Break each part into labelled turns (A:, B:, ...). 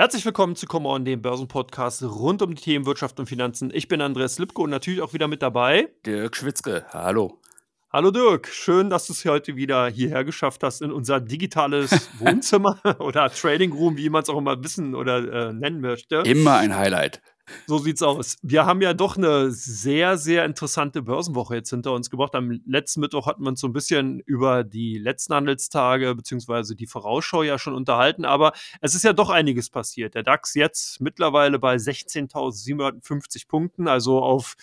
A: Herzlich willkommen zu Come On, dem Börsenpodcast rund um die Themen Wirtschaft und Finanzen. Ich bin Andreas Lipko und natürlich auch wieder mit dabei.
B: Dirk Schwitzke, hallo.
A: Hallo Dirk, schön, dass du es heute wieder hierher geschafft hast in unser digitales Wohnzimmer oder Trading Room, wie man es auch immer wissen oder äh, nennen möchte.
B: Immer ein Highlight.
A: So sieht's aus. Wir haben ja doch eine sehr, sehr interessante Börsenwoche jetzt hinter uns gebracht. Am letzten Mittwoch hatten wir uns so ein bisschen über die letzten Handelstage beziehungsweise die Vorausschau ja schon unterhalten, aber es ist ja doch einiges passiert. Der DAX jetzt mittlerweile bei 16.750 Punkten, also auf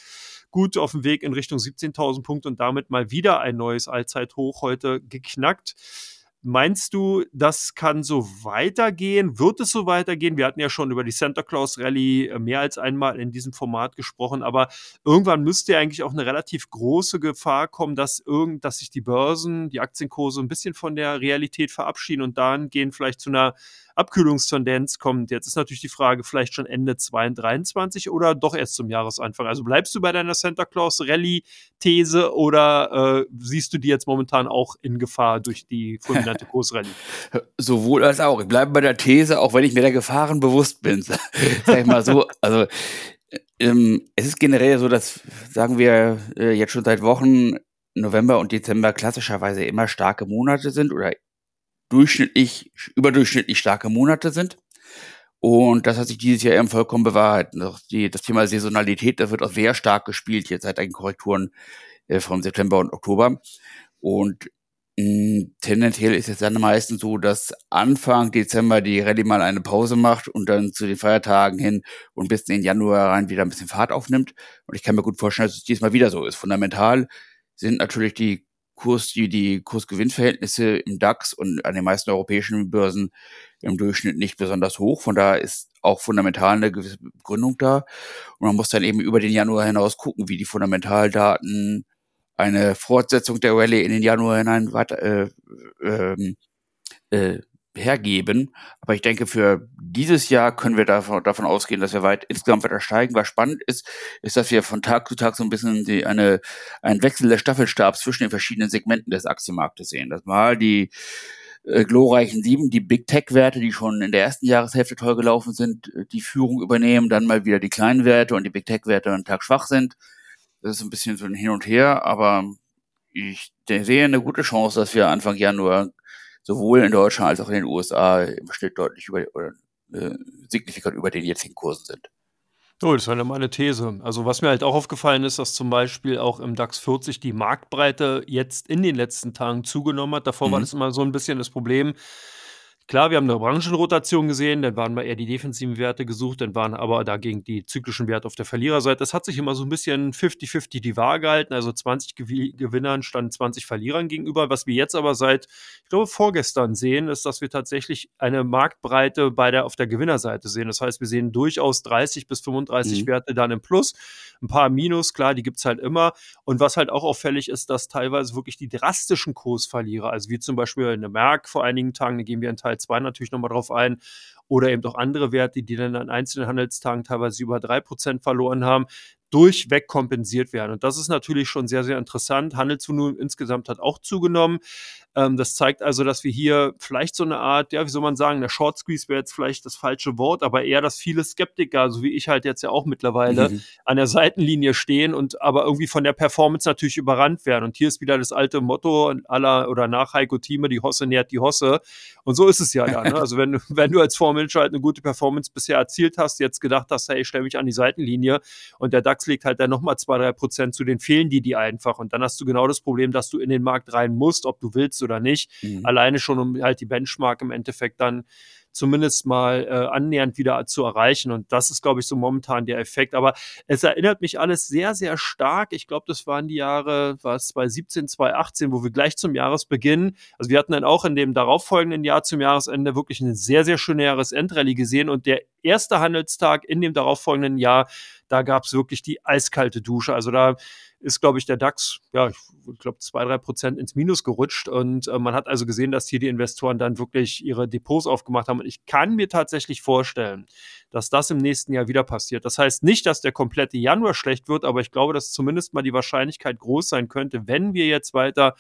A: gut auf dem Weg in Richtung 17.000 Punkte und damit mal wieder ein neues Allzeithoch heute geknackt. Meinst du, das kann so weitergehen? Wird es so weitergehen? Wir hatten ja schon über die Santa Claus Rally äh, mehr als einmal in diesem Format gesprochen, aber irgendwann müsste ja eigentlich auch eine relativ große Gefahr kommen, dass irgend, dass sich die Börsen, die Aktienkurse ein bisschen von der Realität verabschieden und dann gehen vielleicht zu einer Abkühlungstendenz kommt. Jetzt ist natürlich die Frage, vielleicht schon Ende 2023 oder doch erst zum Jahresanfang. Also bleibst du bei deiner Santa Claus Rallye-These oder äh, siehst du die jetzt momentan auch in Gefahr durch die fulminante Kursrallye?
B: Sowohl als auch. Ich bleibe bei der These, auch wenn ich mir der Gefahren bewusst bin. Sag ich mal so. Also ähm, es ist generell so, dass, sagen wir äh, jetzt schon seit Wochen, November und Dezember klassischerweise immer starke Monate sind oder durchschnittlich, überdurchschnittlich starke Monate sind. Und das hat sich dieses Jahr eben vollkommen bewahrheitet. Die, das Thema Saisonalität, das wird auch sehr stark gespielt jetzt seit den Korrekturen äh, vom September und Oktober. Und mh, tendenziell ist es dann meistens so, dass Anfang Dezember die Rallye mal eine Pause macht und dann zu den Feiertagen hin und bis in den Januar rein wieder ein bisschen Fahrt aufnimmt. Und ich kann mir gut vorstellen, dass es diesmal wieder so ist. Fundamental sind natürlich die Kurs, die, die Kursgewinnverhältnisse im DAX und an den meisten europäischen Börsen im Durchschnitt nicht besonders hoch. Von daher ist auch fundamental eine gewisse Begründung da. Und man muss dann eben über den Januar hinaus gucken, wie die Fundamentaldaten eine Fortsetzung der Rallye in den Januar hinein weiter, äh, äh, äh, hergeben. Aber ich denke, für dieses Jahr können wir davon, davon ausgehen, dass wir weit insgesamt weiter steigen. Was spannend ist, ist, dass wir von Tag zu Tag so ein bisschen die, eine, ein Wechsel des Staffelstabs zwischen den verschiedenen Segmenten des Aktienmarktes sehen. Das mal die äh, glorreichen sieben, die Big Tech-Werte, die schon in der ersten Jahreshälfte toll gelaufen sind, äh, die Führung übernehmen, dann mal wieder die kleinen Werte und die Big Tech-Werte einen Tag schwach sind. Das ist ein bisschen so ein Hin und Her, aber ich sehe eine gute Chance, dass wir Anfang Januar sowohl in Deutschland als auch in den USA im Schnitt deutlich über oder äh, signifikant über den jetzigen Kursen sind.
A: Oh, das war ja meine These. Also was mir halt auch aufgefallen ist, dass zum Beispiel auch im DAX 40 die Marktbreite jetzt in den letzten Tagen zugenommen hat. Davor mhm. war das immer so ein bisschen das Problem, Klar, wir haben eine Branchenrotation gesehen, dann waren mal eher die defensiven Werte gesucht, dann waren aber dagegen die zyklischen Werte auf der Verliererseite. Das hat sich immer so ein bisschen 50-50 die Waage gehalten, also 20 Gewinnern standen 20 Verlierern gegenüber. Was wir jetzt aber seit, ich glaube, vorgestern sehen, ist, dass wir tatsächlich eine Marktbreite bei der, auf der Gewinnerseite sehen. Das heißt, wir sehen durchaus 30 bis 35 mhm. Werte dann im Plus, ein paar Minus, klar, die gibt es halt immer. Und was halt auch auffällig ist, dass teilweise wirklich die drastischen Kursverlierer, also wie zum Beispiel eine Merck vor einigen Tagen, da gehen wir in Teil 2 natürlich nochmal drauf ein, oder eben auch andere Werte, die dann an einzelnen Handelstagen teilweise über 3% verloren haben, durchweg kompensiert werden. Und das ist natürlich schon sehr, sehr interessant. Handelsvolumen insgesamt hat auch zugenommen. Ähm, das zeigt also, dass wir hier vielleicht so eine Art, ja, wie soll man sagen, der Short Squeeze wäre jetzt vielleicht das falsche Wort, aber eher, dass viele Skeptiker, so wie ich halt jetzt ja auch mittlerweile, mhm. an der Seitenlinie stehen und aber irgendwie von der Performance natürlich überrannt werden. Und hier ist wieder das alte Motto aller oder nach Heiko Thieme, die Hosse nährt die Hosse. Und so ist es ja dann. Ne? Also wenn, wenn du als Formel halt eine gute Performance bisher erzielt hast, jetzt gedacht hast, hey, ich stelle mich an die Seitenlinie und der DAX DAX legt halt dann nochmal zwei, drei Prozent zu, den fehlen die die einfach. Und dann hast du genau das Problem, dass du in den Markt rein musst, ob du willst oder nicht. Mhm. Alleine schon, um halt die Benchmark im Endeffekt dann zumindest mal äh, annähernd wieder zu erreichen. Und das ist, glaube ich, so momentan der Effekt. Aber es erinnert mich alles sehr, sehr stark. Ich glaube, das waren die Jahre, was 2017, 2018, wo wir gleich zum Jahresbeginn, also wir hatten dann auch in dem darauffolgenden Jahr zum Jahresende wirklich eine sehr, sehr schöne Jahresendrallye gesehen. Und der erste Handelstag in dem darauffolgenden Jahr, da gab es wirklich die eiskalte Dusche. Also da ist, glaube ich, der DAX, ja, ich glaube, zwei, drei Prozent ins Minus gerutscht. Und äh, man hat also gesehen, dass hier die Investoren dann wirklich ihre Depots aufgemacht haben. Und ich kann mir tatsächlich vorstellen, dass das im nächsten Jahr wieder passiert. Das heißt nicht, dass der komplette Januar schlecht wird, aber ich glaube, dass zumindest mal die Wahrscheinlichkeit groß sein könnte, wenn wir jetzt weiter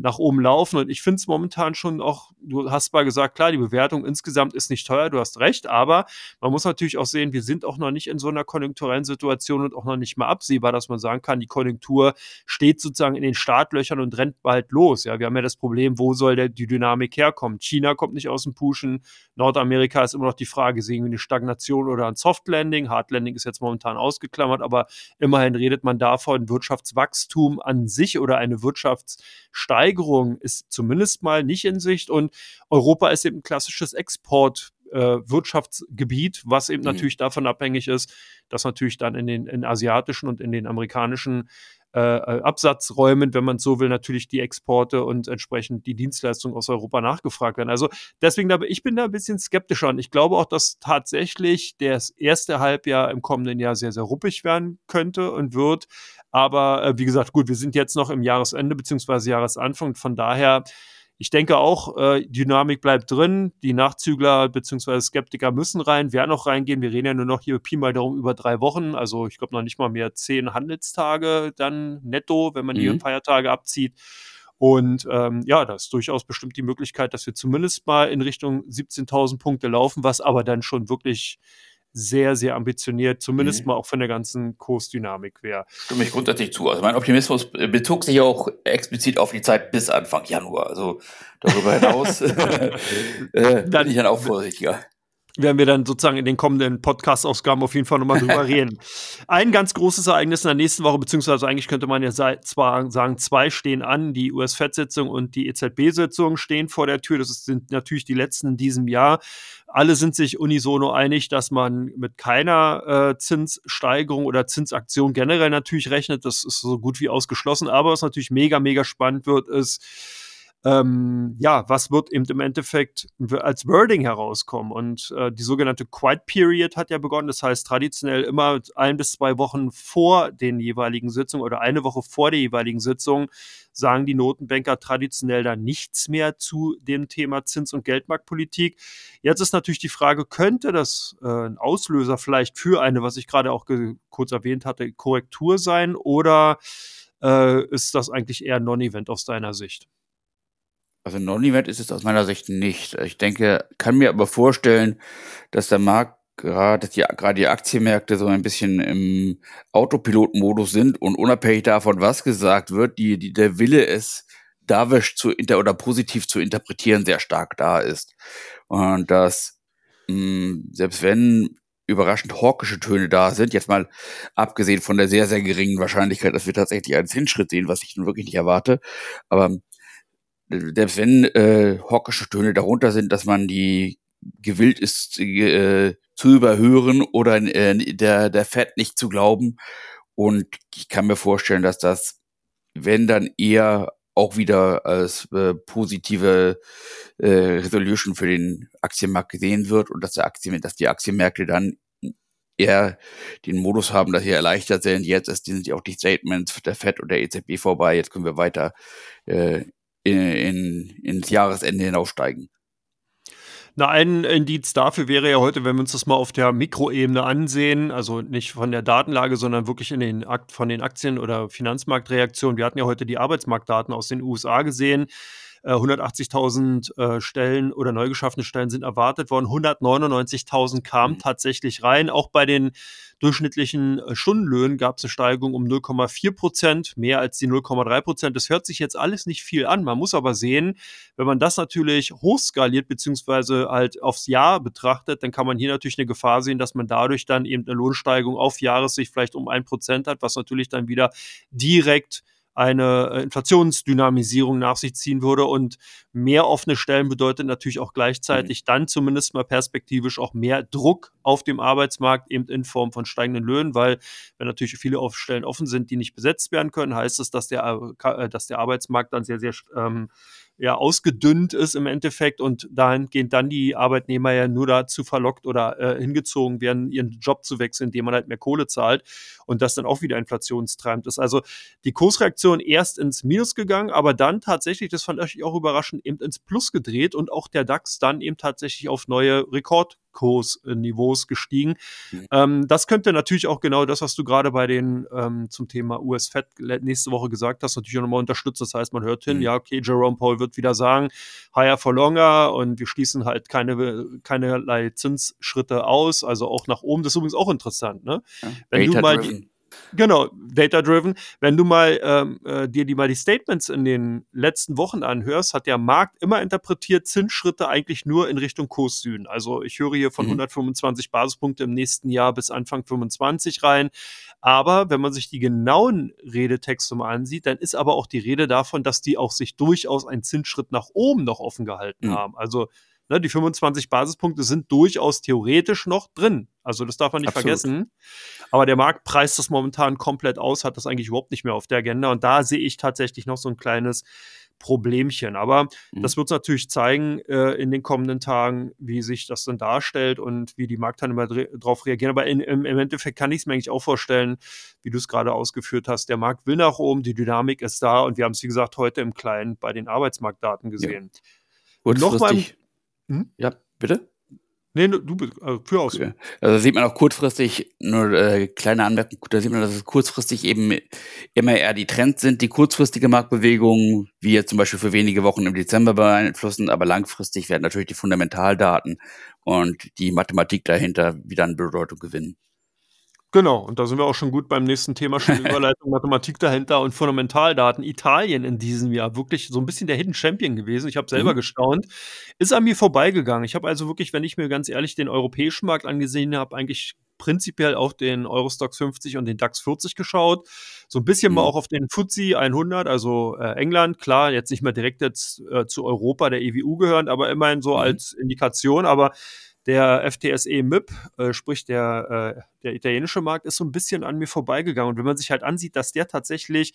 A: nach oben laufen. Und ich finde es momentan schon auch, du hast mal gesagt, klar, die Bewertung insgesamt ist nicht teuer, du hast recht, aber man muss natürlich auch sehen, wir sind auch noch nicht in so einer konjunkturellen Situation und auch noch nicht mal absehbar, dass man sagen kann, die Konjunktur steht sozusagen in den Startlöchern und rennt bald los. Ja, wir haben ja das Problem, wo soll der, die Dynamik herkommen? China kommt nicht aus dem Pushen, Nordamerika ist immer noch die Frage, sehen wir eine Stagnation oder ein Soft Landing? Hard Landing ist jetzt momentan ausgeklammert, aber immerhin redet man davon, Wirtschaftswachstum an sich oder eine Wirtschaftssteigerung ist zumindest mal nicht in Sicht und Europa ist eben ein klassisches Export äh, Wirtschaftsgebiet, was eben mhm. natürlich davon abhängig ist, dass natürlich dann in den in asiatischen und in den amerikanischen äh, äh, Absatzräumen, wenn man so will, natürlich die Exporte und entsprechend die Dienstleistungen aus Europa nachgefragt werden. Also deswegen, ich bin da ein bisschen skeptischer und ich glaube auch, dass tatsächlich das erste Halbjahr im kommenden Jahr sehr, sehr ruppig werden könnte und wird. Aber äh, wie gesagt, gut, wir sind jetzt noch im Jahresende beziehungsweise Jahresanfang. Von daher ich denke auch, äh, Dynamik bleibt drin. Die Nachzügler bzw. Skeptiker müssen rein, werden auch reingehen. Wir reden ja nur noch hier Pi mal darum über drei Wochen. Also ich glaube noch nicht mal mehr zehn Handelstage dann netto, wenn man mhm. die Feiertage abzieht. Und ähm, ja, da ist durchaus bestimmt die Möglichkeit, dass wir zumindest mal in Richtung 17.000 Punkte laufen, was aber dann schon wirklich sehr, sehr ambitioniert, zumindest mhm. mal auch von der ganzen Kursdynamik wäre.
B: Stimme ich grundsätzlich zu. Also mein Optimismus bezog sich auch explizit auf die Zeit bis Anfang Januar. Also darüber hinaus äh, bin ich dann auch vorsichtiger
A: werden wir dann sozusagen in den kommenden Podcast-Ausgaben auf jeden Fall nochmal drüber reden. Ein ganz großes Ereignis in der nächsten Woche, beziehungsweise eigentlich könnte man ja zwar sagen, zwei stehen an, die US-Fed-Sitzung und die EZB-Sitzung stehen vor der Tür. Das sind natürlich die letzten in diesem Jahr. Alle sind sich unisono einig, dass man mit keiner äh, Zinssteigerung oder Zinsaktion generell natürlich rechnet. Das ist so gut wie ausgeschlossen. Aber was natürlich mega, mega spannend wird, ist, ähm, ja, was wird eben im Endeffekt als Wording herauskommen? Und äh, die sogenannte Quiet Period hat ja begonnen. Das heißt, traditionell immer ein bis zwei Wochen vor den jeweiligen Sitzungen oder eine Woche vor der jeweiligen Sitzung sagen die Notenbanker traditionell dann nichts mehr zu dem Thema Zins- und Geldmarktpolitik. Jetzt ist natürlich die Frage, könnte das äh, ein Auslöser vielleicht für eine, was ich gerade auch kurz erwähnt hatte, Korrektur sein oder äh, ist das eigentlich eher ein Non-Event aus deiner Sicht?
B: Also Non-Event ist es aus meiner Sicht nicht. Ich denke, kann mir aber vorstellen, dass der Markt gerade, dass die, gerade die Aktienmärkte so ein bisschen im Autopilot-Modus sind und unabhängig davon, was gesagt wird, die, die, der Wille es dawisch zu inter oder positiv zu interpretieren sehr stark da ist. Und dass, mh, hm, selbst wenn überraschend hawkische Töne da sind, jetzt mal abgesehen von der sehr, sehr geringen Wahrscheinlichkeit, dass wir tatsächlich einen Zinsschritt sehen, was ich nun wirklich nicht erwarte, aber selbst wenn äh, hawkische Töne darunter sind, dass man die gewillt ist äh, zu überhören oder äh, der, der Fett nicht zu glauben. Und ich kann mir vorstellen, dass das, wenn dann eher auch wieder als äh, positive äh, Resolution für den Aktienmarkt gesehen wird und dass der Aktien, dass die Aktienmärkte dann eher den Modus haben, dass sie erleichtert sind. Jetzt ist, sind ja auch die Statements der FED und der EZB vorbei. Jetzt können wir weiter äh, in, in, ins Jahresende hinaufsteigen.
A: Na, ein Indiz dafür wäre ja heute, wenn wir uns das mal auf der Mikroebene ansehen, also nicht von der Datenlage, sondern wirklich in den Akt von den Aktien- oder Finanzmarktreaktionen. Wir hatten ja heute die Arbeitsmarktdaten aus den USA gesehen. 180.000 äh, äh, Stellen oder neu geschaffene Stellen sind erwartet worden. 199.000 kamen mhm. tatsächlich rein. Auch bei den durchschnittlichen äh, Stundenlöhnen gab es eine Steigerung um 0,4 Prozent, mehr als die 0,3 Prozent. Das hört sich jetzt alles nicht viel an. Man muss aber sehen, wenn man das natürlich hochskaliert beziehungsweise halt aufs Jahr betrachtet, dann kann man hier natürlich eine Gefahr sehen, dass man dadurch dann eben eine Lohnsteigerung auf Jahressicht vielleicht um ein Prozent hat, was natürlich dann wieder direkt eine äh, Inflationsdynamisierung nach sich ziehen würde. Und mehr offene Stellen bedeutet natürlich auch gleichzeitig mhm. dann zumindest mal perspektivisch auch mehr Druck auf dem Arbeitsmarkt, eben in Form von steigenden Löhnen, weil wenn natürlich viele Stellen offen sind, die nicht besetzt werden können, heißt das, dass der, äh, dass der Arbeitsmarkt dann sehr, sehr ähm, ja ausgedünnt ist im Endeffekt und dahingehend dann die Arbeitnehmer ja nur dazu verlockt oder äh, hingezogen werden, ihren Job zu wechseln, indem man halt mehr Kohle zahlt und das dann auch wieder inflationstreibend ist. Also die Kursreaktion erst ins Minus gegangen, aber dann tatsächlich, das fand ich auch überraschend, eben ins Plus gedreht und auch der DAX dann eben tatsächlich auf neue Rekord Kursniveaus gestiegen. Mhm. Ähm, das könnte natürlich auch genau das, was du gerade bei den ähm, zum Thema US-Fed nächste Woche gesagt hast, natürlich auch nochmal unterstützen. Das heißt, man hört hin, mhm. ja, okay, Jerome Paul wird wieder sagen, higher for longer und wir schließen halt keine, keinerlei Zinsschritte aus, also auch nach oben. Das ist übrigens auch interessant, ne? Ja, Wenn du mal die, Genau, data-driven. Wenn du mal ähm, äh, dir die mal die Statements in den letzten Wochen anhörst, hat der Markt immer interpretiert Zinsschritte eigentlich nur in Richtung Kurs Süden. Also ich höre hier von mhm. 125 Basispunkte im nächsten Jahr bis Anfang 25 rein. Aber wenn man sich die genauen Redetexte mal ansieht, dann ist aber auch die Rede davon, dass die auch sich durchaus einen Zinsschritt nach oben noch offen gehalten mhm. haben. Also Ne, die 25 Basispunkte sind durchaus theoretisch noch drin. Also das darf man nicht Absolut. vergessen. Aber der Markt preist das momentan komplett aus, hat das eigentlich überhaupt nicht mehr auf der Agenda. Und da sehe ich tatsächlich noch so ein kleines Problemchen. Aber mhm. das wird es natürlich zeigen äh, in den kommenden Tagen, wie sich das dann darstellt und wie die Marktteilnehmer darauf reagieren. Aber in, im, im, Endeffekt kann ich es mir eigentlich auch vorstellen, wie du es gerade ausgeführt hast. Der Markt will nach oben, die Dynamik ist da und wir haben es, wie gesagt, heute im Kleinen bei den Arbeitsmarktdaten gesehen. Ja.
B: Und nochmal hm? Ja, bitte?
A: Nee, du bist, also für aus. Okay.
B: Also sieht man auch kurzfristig, nur äh, kleine Anmerkung, da sieht man, dass es kurzfristig eben immer eher die Trends sind, die kurzfristige Marktbewegung, wie jetzt zum Beispiel für wenige Wochen im Dezember beeinflussen, aber langfristig werden natürlich die Fundamentaldaten und die Mathematik dahinter wieder an Bedeutung gewinnen.
A: Genau, und da sind wir auch schon gut beim nächsten Thema, schon Überleitung Mathematik dahinter und Fundamentaldaten. Italien in diesem Jahr wirklich so ein bisschen der Hidden Champion gewesen. Ich habe selber mhm. gestaunt. Ist an mir vorbeigegangen. Ich habe also wirklich, wenn ich mir ganz ehrlich den europäischen Markt angesehen habe, eigentlich prinzipiell auf den Eurostox 50 und den DAX 40 geschaut. So ein bisschen mhm. mal auch auf den FTSE 100, also äh, England. Klar, jetzt nicht mehr direkt jetzt äh, zu Europa, der EWU gehörend, aber immerhin so mhm. als Indikation. Aber der FTSE MIP, äh, sprich der, äh, der italienische Markt, ist so ein bisschen an mir vorbeigegangen. Und wenn man sich halt ansieht, dass der tatsächlich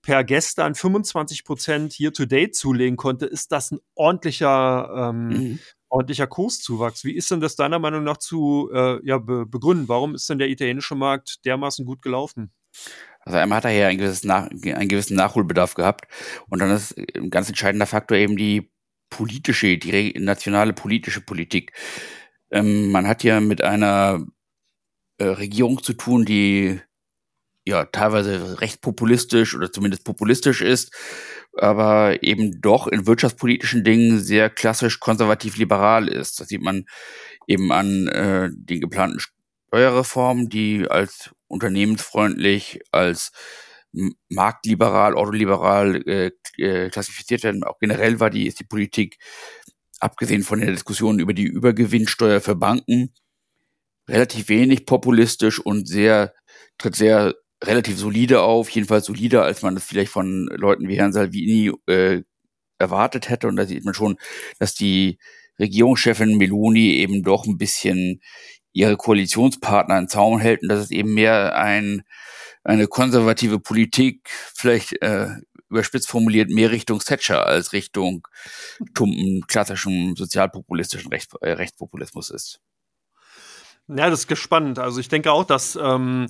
A: per gestern 25 Prozent Year-to-Date zulegen konnte, ist das ein ordentlicher, ähm, mhm. ordentlicher Kurszuwachs. Wie ist denn das deiner Meinung nach zu äh, ja, be begründen? Warum ist denn der italienische Markt dermaßen gut gelaufen?
B: Also einmal hat er ja ein einen gewissen Nachholbedarf gehabt und dann ist ein ganz entscheidender Faktor eben die politische, die nationale politische Politik. Ähm, man hat ja mit einer äh, Regierung zu tun, die ja teilweise recht populistisch oder zumindest populistisch ist, aber eben doch in wirtschaftspolitischen Dingen sehr klassisch konservativ-liberal ist. Das sieht man eben an äh, den geplanten Steuerreformen, die als unternehmensfreundlich, als marktliberal, ordoliberal äh, äh, klassifiziert werden. Auch generell war die, ist die Politik, abgesehen von der Diskussion über die Übergewinnsteuer für Banken, relativ wenig populistisch und sehr, tritt sehr relativ solide auf, jedenfalls solider, als man das vielleicht von Leuten wie Herrn Salvini äh, erwartet hätte. Und da sieht man schon, dass die Regierungschefin Meloni eben doch ein bisschen ihre Koalitionspartner in Zaum hält und dass es eben mehr ein eine konservative Politik, vielleicht äh, überspitzt formuliert, mehr Richtung Thatcher als Richtung tumpen, klassischen sozialpopulistischen Rechts, äh, Rechtspopulismus ist.
A: Ja, das ist gespannt. Also ich denke auch, dass ähm,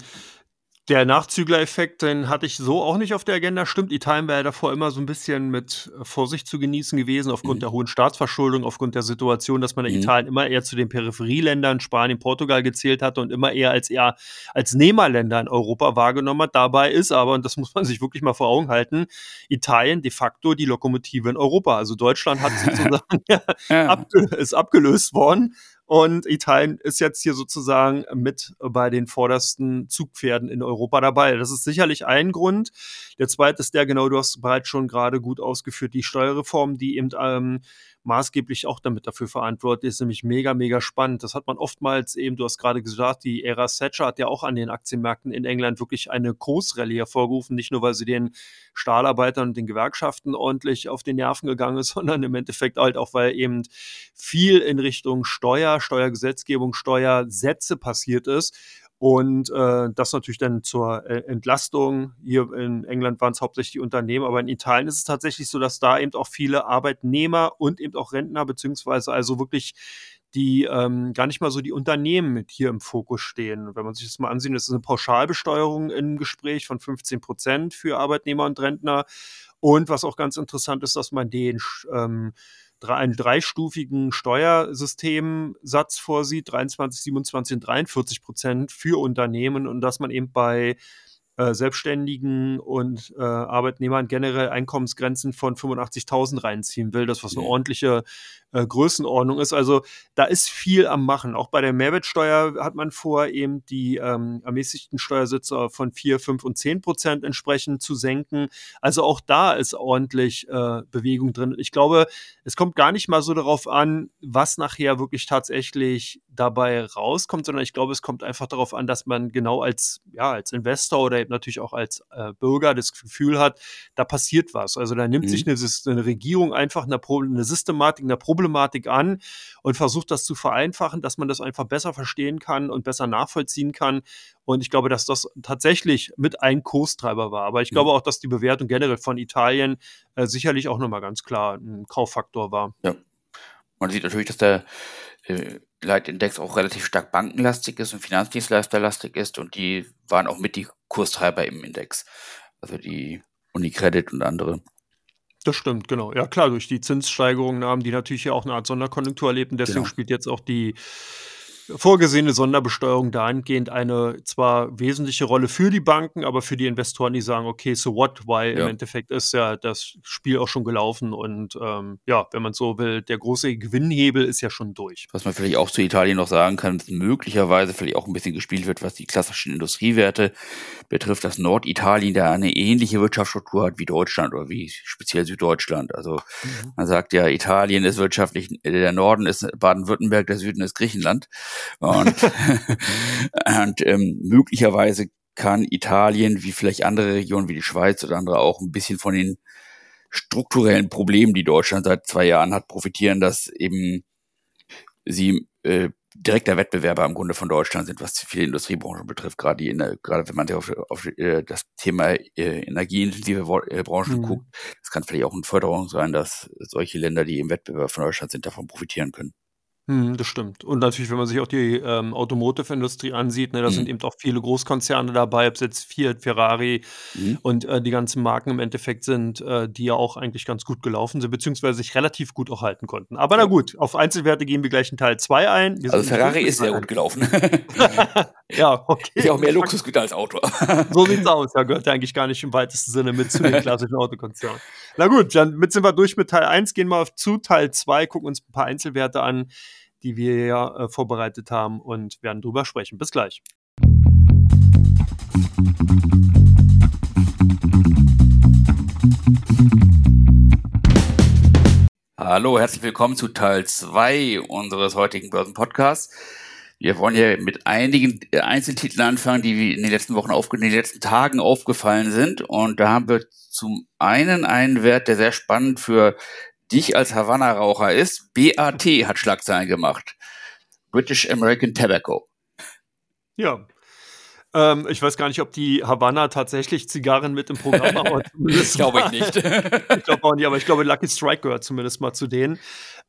A: der Nachzügler-Effekt, den hatte ich so auch nicht auf der Agenda. Stimmt, Italien wäre ja davor immer so ein bisschen mit äh, Vorsicht zu genießen gewesen, aufgrund mhm. der hohen Staatsverschuldung, aufgrund der Situation, dass man mhm. Italien immer eher zu den Peripherieländern, Spanien, Portugal gezählt hatte und immer eher als eher als Nehmerländer in Europa wahrgenommen hat. Dabei ist aber, und das muss man sich wirklich mal vor Augen halten, Italien de facto die Lokomotive in Europa. Also Deutschland hat sozusagen ja, ist abgelöst worden und Italien ist jetzt hier sozusagen mit bei den vordersten Zugpferden in Europa dabei. Das ist sicherlich ein Grund. Der zweite ist der, genau, du hast bereits schon gerade gut ausgeführt, die Steuerreform, die eben ähm, maßgeblich auch damit dafür verantwortlich. Ist, nämlich mega, mega spannend. Das hat man oftmals eben, du hast gerade gesagt, die Ära Thatcher hat ja auch an den Aktienmärkten in England wirklich eine Großrallye hervorgerufen, nicht nur, weil sie den Stahlarbeitern und den Gewerkschaften ordentlich auf den Nerven gegangen ist, sondern im Endeffekt halt auch, weil eben viel in Richtung Steuer, Steuergesetzgebung, Steuersätze passiert ist und äh, das natürlich dann zur äh, Entlastung. Hier in England waren es hauptsächlich die Unternehmen, aber in Italien ist es tatsächlich so, dass da eben auch viele Arbeitnehmer und eben auch Rentner, beziehungsweise also wirklich die ähm, gar nicht mal so die Unternehmen mit hier im Fokus stehen. Wenn man sich das mal ansieht, ist eine Pauschalbesteuerung im Gespräch von 15 Prozent für Arbeitnehmer und Rentner. Und was auch ganz interessant ist, dass man den ähm, einen dreistufigen Steuersystemsatz vorsieht, 23, 27 und 43 Prozent für Unternehmen und dass man eben bei äh, Selbstständigen und äh, Arbeitnehmern generell Einkommensgrenzen von 85.000 reinziehen will, das was eine ordentliche äh, Größenordnung ist. Also da ist viel am Machen. Auch bei der Mehrwertsteuer hat man vor, eben die ähm, ermäßigten Steuersitze von 4, 5 und 10 Prozent entsprechend zu senken. Also auch da ist ordentlich äh, Bewegung drin. Ich glaube, es kommt gar nicht mal so darauf an, was nachher wirklich tatsächlich dabei rauskommt, sondern ich glaube, es kommt einfach darauf an, dass man genau als, ja, als Investor oder eben natürlich auch als äh, Bürger das Gefühl hat, da passiert was. Also da nimmt mhm. sich eine, eine, Regierung einfach eine, eine Systematik, eine Problematik an und versucht das zu vereinfachen, dass man das einfach besser verstehen kann und besser nachvollziehen kann. Und ich glaube, dass das tatsächlich mit ein Kurstreiber war. Aber ich mhm. glaube auch, dass die Bewertung generell von Italien äh, sicherlich auch nochmal ganz klar ein Kauffaktor war.
B: Ja. Man sieht natürlich, dass der äh, Leitindex auch relativ stark bankenlastig ist und Finanzdienstleisterlastig ist und die waren auch mit die Kurstreiber im Index. Also die Unicredit und andere.
A: Das stimmt, genau. Ja, klar, durch die Zinssteigerungen haben die natürlich ja auch eine Art Sonderkonjunktur erlebt und deswegen genau. spielt jetzt auch die vorgesehene Sonderbesteuerung dahingehend eine zwar wesentliche Rolle für die Banken, aber für die Investoren, die sagen, okay, so what, weil ja. im Endeffekt ist ja das Spiel auch schon gelaufen und ähm, ja, wenn man so will, der große Gewinnhebel ist ja schon durch.
B: Was man vielleicht auch zu Italien noch sagen kann, dass möglicherweise vielleicht auch ein bisschen gespielt wird, was die klassischen Industriewerte betrifft, dass Norditalien da eine ähnliche Wirtschaftsstruktur hat wie Deutschland oder wie speziell Süddeutschland. Also mhm. man sagt ja, Italien ist wirtschaftlich, der Norden ist Baden-Württemberg, der Süden ist Griechenland. Und, und ähm, möglicherweise kann Italien, wie vielleicht andere Regionen wie die Schweiz oder andere auch ein bisschen von den strukturellen Problemen, die Deutschland seit zwei Jahren hat, profitieren, dass eben sie äh, direkter Wettbewerber im Grunde von Deutschland sind, was viele Industriebranchen betrifft, gerade die, gerade wenn man auf, auf äh, das Thema äh, energieintensive äh, Branchen mhm. guckt, das kann vielleicht auch eine Förderung sein, dass solche Länder, die im Wettbewerb von Deutschland sind, davon profitieren können.
A: Mhm, das stimmt. Und natürlich, wenn man sich auch die, ähm, Automotive-Industrie ansieht, ne, da sind mhm. eben auch viele Großkonzerne dabei, ob es jetzt Fiat, Ferrari Mhm. und, äh, die ganzen Marken im Endeffekt sind, äh, die ja auch eigentlich ganz gut gelaufen sind, beziehungsweise sich relativ gut auch halten konnten. Aber na gut, auf Einzelwerte gehen wir gleich in Teil 2 ein.
B: Wir Also Ferrari ist sehr gut gelaufen.
A: Ja, okay.
B: Ist ja auch mehr Luxusgüter als Auto.
A: So sieht's aus. Ja, gehört ja eigentlich gar nicht im weitesten Sinne mit zu den klassischen Autokonzernen. Na gut, dann mit sind wir durch mit Teil 1, gehen wir zu Teil 2, gucken uns ein paar Einzelwerte an die wir ja äh, vorbereitet haben und werden drüber sprechen. Bis gleich.
B: Hallo, herzlich willkommen zu Teil 2 unseres heutigen Börsenpodcasts. Wir wollen hier mit einigen Einzeltiteln anfangen, die in den letzten Wochen, in den letzten Tagen aufgefallen sind. Und da haben wir zum einen einen Wert, der sehr spannend für dich als Havanna-Raucher ist. BAT hat Schlagzeilen gemacht. British American Tobacco.
A: Ja. Ähm, ich weiß gar nicht, ob die Havanna tatsächlich Zigarren mit im Programm
B: hat. glaube ich nicht.
A: ich glaube auch nicht, aber ich glaube, Lucky Strike gehört zumindest mal zu denen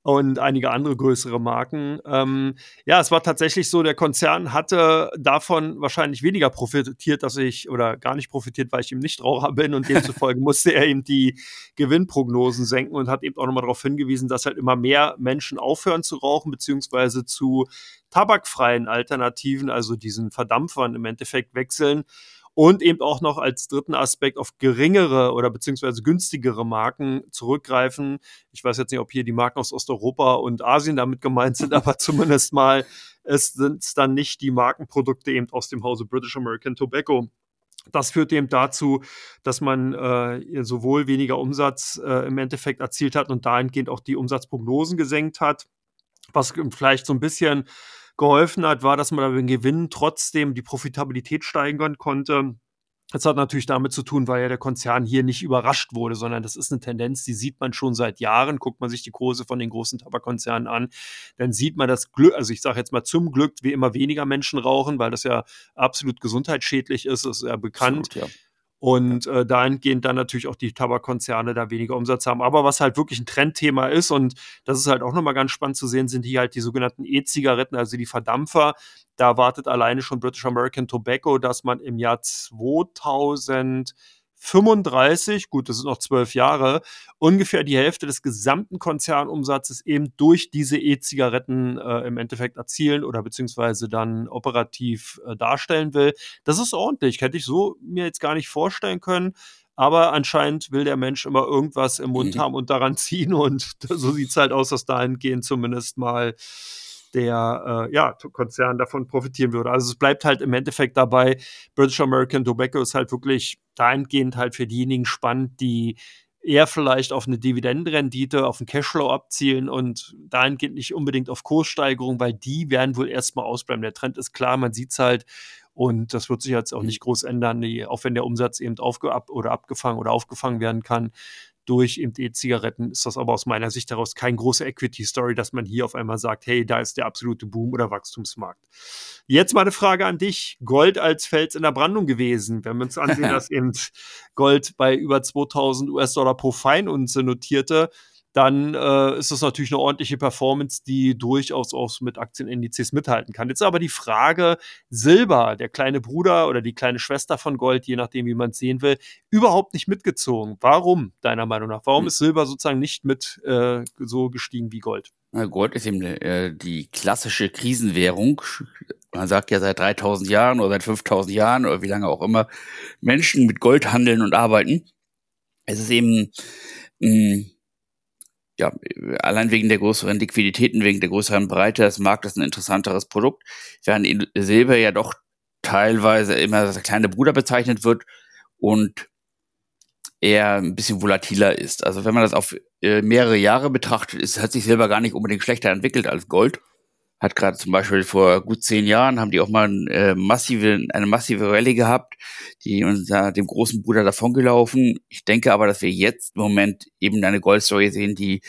A: und einige andere größere Marken. Ähm, ja, es war tatsächlich so, der Konzern hatte davon wahrscheinlich weniger profitiert, dass ich, oder gar nicht profitiert, weil ich ihm nicht Raucher bin und demzufolge musste er eben die Gewinnprognosen senken und hat eben auch nochmal darauf hingewiesen, dass halt immer mehr Menschen aufhören zu rauchen, beziehungsweise zu tabakfreien Alternativen, also diesen Verdampfern im Endeffekt wechseln und eben auch noch als dritten Aspekt auf geringere oder beziehungsweise günstigere Marken zurückgreifen. Ich weiß jetzt nicht, ob hier die Marken aus Osteuropa und Asien damit gemeint sind, aber zumindest mal es sind dann nicht die Markenprodukte eben aus dem Hause British American Tobacco. Das führt eben dazu, dass man äh, sowohl weniger Umsatz äh, im Endeffekt erzielt hat und dahingehend auch die Umsatzprognosen gesenkt hat, was vielleicht so ein bisschen geholfen hat, war, dass man bei den Gewinnen trotzdem die Profitabilität steigern konnte. Das hat natürlich damit zu tun, weil ja der Konzern hier nicht überrascht wurde, sondern das ist eine Tendenz, die sieht man schon seit Jahren. Guckt man sich die Kurse von den großen Tabakkonzernen an, dann sieht man das Glück, also ich sage jetzt mal zum Glück, wie immer weniger Menschen rauchen, weil das ja absolut gesundheitsschädlich ist, ist ja bekannt. Absolut, ja. Und äh, dahingehend dann natürlich auch die Tabakkonzerne da weniger Umsatz haben. Aber was halt wirklich ein Trendthema ist, und das ist halt auch nochmal ganz spannend zu sehen, sind hier halt die sogenannten E-Zigaretten, also die Verdampfer. Da wartet alleine schon British American Tobacco, dass man im Jahr 2000 35, gut, das sind noch zwölf Jahre, ungefähr die Hälfte des gesamten Konzernumsatzes eben durch diese E-Zigaretten äh, im Endeffekt erzielen oder beziehungsweise dann operativ äh, darstellen will. Das ist ordentlich, hätte ich so mir jetzt gar nicht vorstellen können. Aber anscheinend will der Mensch immer irgendwas im Mund mhm. haben und daran ziehen. Und so sieht es halt aus, dass dahingehend zumindest mal der äh, ja, Konzern davon profitieren würde. Also es bleibt halt im Endeffekt dabei, British American Tobacco ist halt wirklich dahingehend halt für diejenigen spannend, die eher vielleicht auf eine Dividendenrendite, auf einen Cashflow abzielen und dahingehend nicht unbedingt auf Kurssteigerung, weil die werden wohl erstmal ausbleiben. Der Trend ist klar, man sieht es halt und das wird sich jetzt auch mhm. nicht groß ändern, auch wenn der Umsatz eben aufge ab oder abgefangen oder aufgefangen werden kann durch eben E-Zigaretten ist das aber aus meiner Sicht heraus kein große Equity-Story, dass man hier auf einmal sagt, hey, da ist der absolute Boom oder Wachstumsmarkt. Jetzt mal eine Frage an dich. Gold als Fels in der Brandung gewesen. Wenn wir uns ansehen, dass eben Gold bei über 2000 US-Dollar pro Feinunze notierte, dann äh, ist das natürlich eine ordentliche Performance, die durchaus auch mit Aktienindizes mithalten kann. Jetzt aber die Frage, Silber, der kleine Bruder oder die kleine Schwester von Gold, je nachdem, wie man es sehen will, überhaupt nicht mitgezogen. Warum, deiner Meinung nach? Warum hm. ist Silber sozusagen nicht mit äh, so gestiegen wie Gold?
B: Gold ist eben äh, die klassische Krisenwährung. Man sagt ja seit 3000 Jahren oder seit 5000 Jahren oder wie lange auch immer, Menschen mit Gold handeln und arbeiten. Es ist eben mh, hm, ja, allein wegen der größeren Liquiditäten, wegen der größeren Breite des Marktes ein interessanteres Produkt, während Silber ja doch teilweise immer als kleine Bruder bezeichnet wird und eher ein bisschen volatiler ist. Also wenn man das auf äh, mehrere Jahre betrachtet, ist, hat sich Silber gar nicht unbedingt schlechter entwickelt als Gold. Hat gerade zum Beispiel vor gut zehn Jahren haben die auch mal äh, massive, eine massive Rallye gehabt, die uns dem großen Bruder davongelaufen. Ich denke aber, dass wir jetzt im Moment eben eine Goldstory sehen, die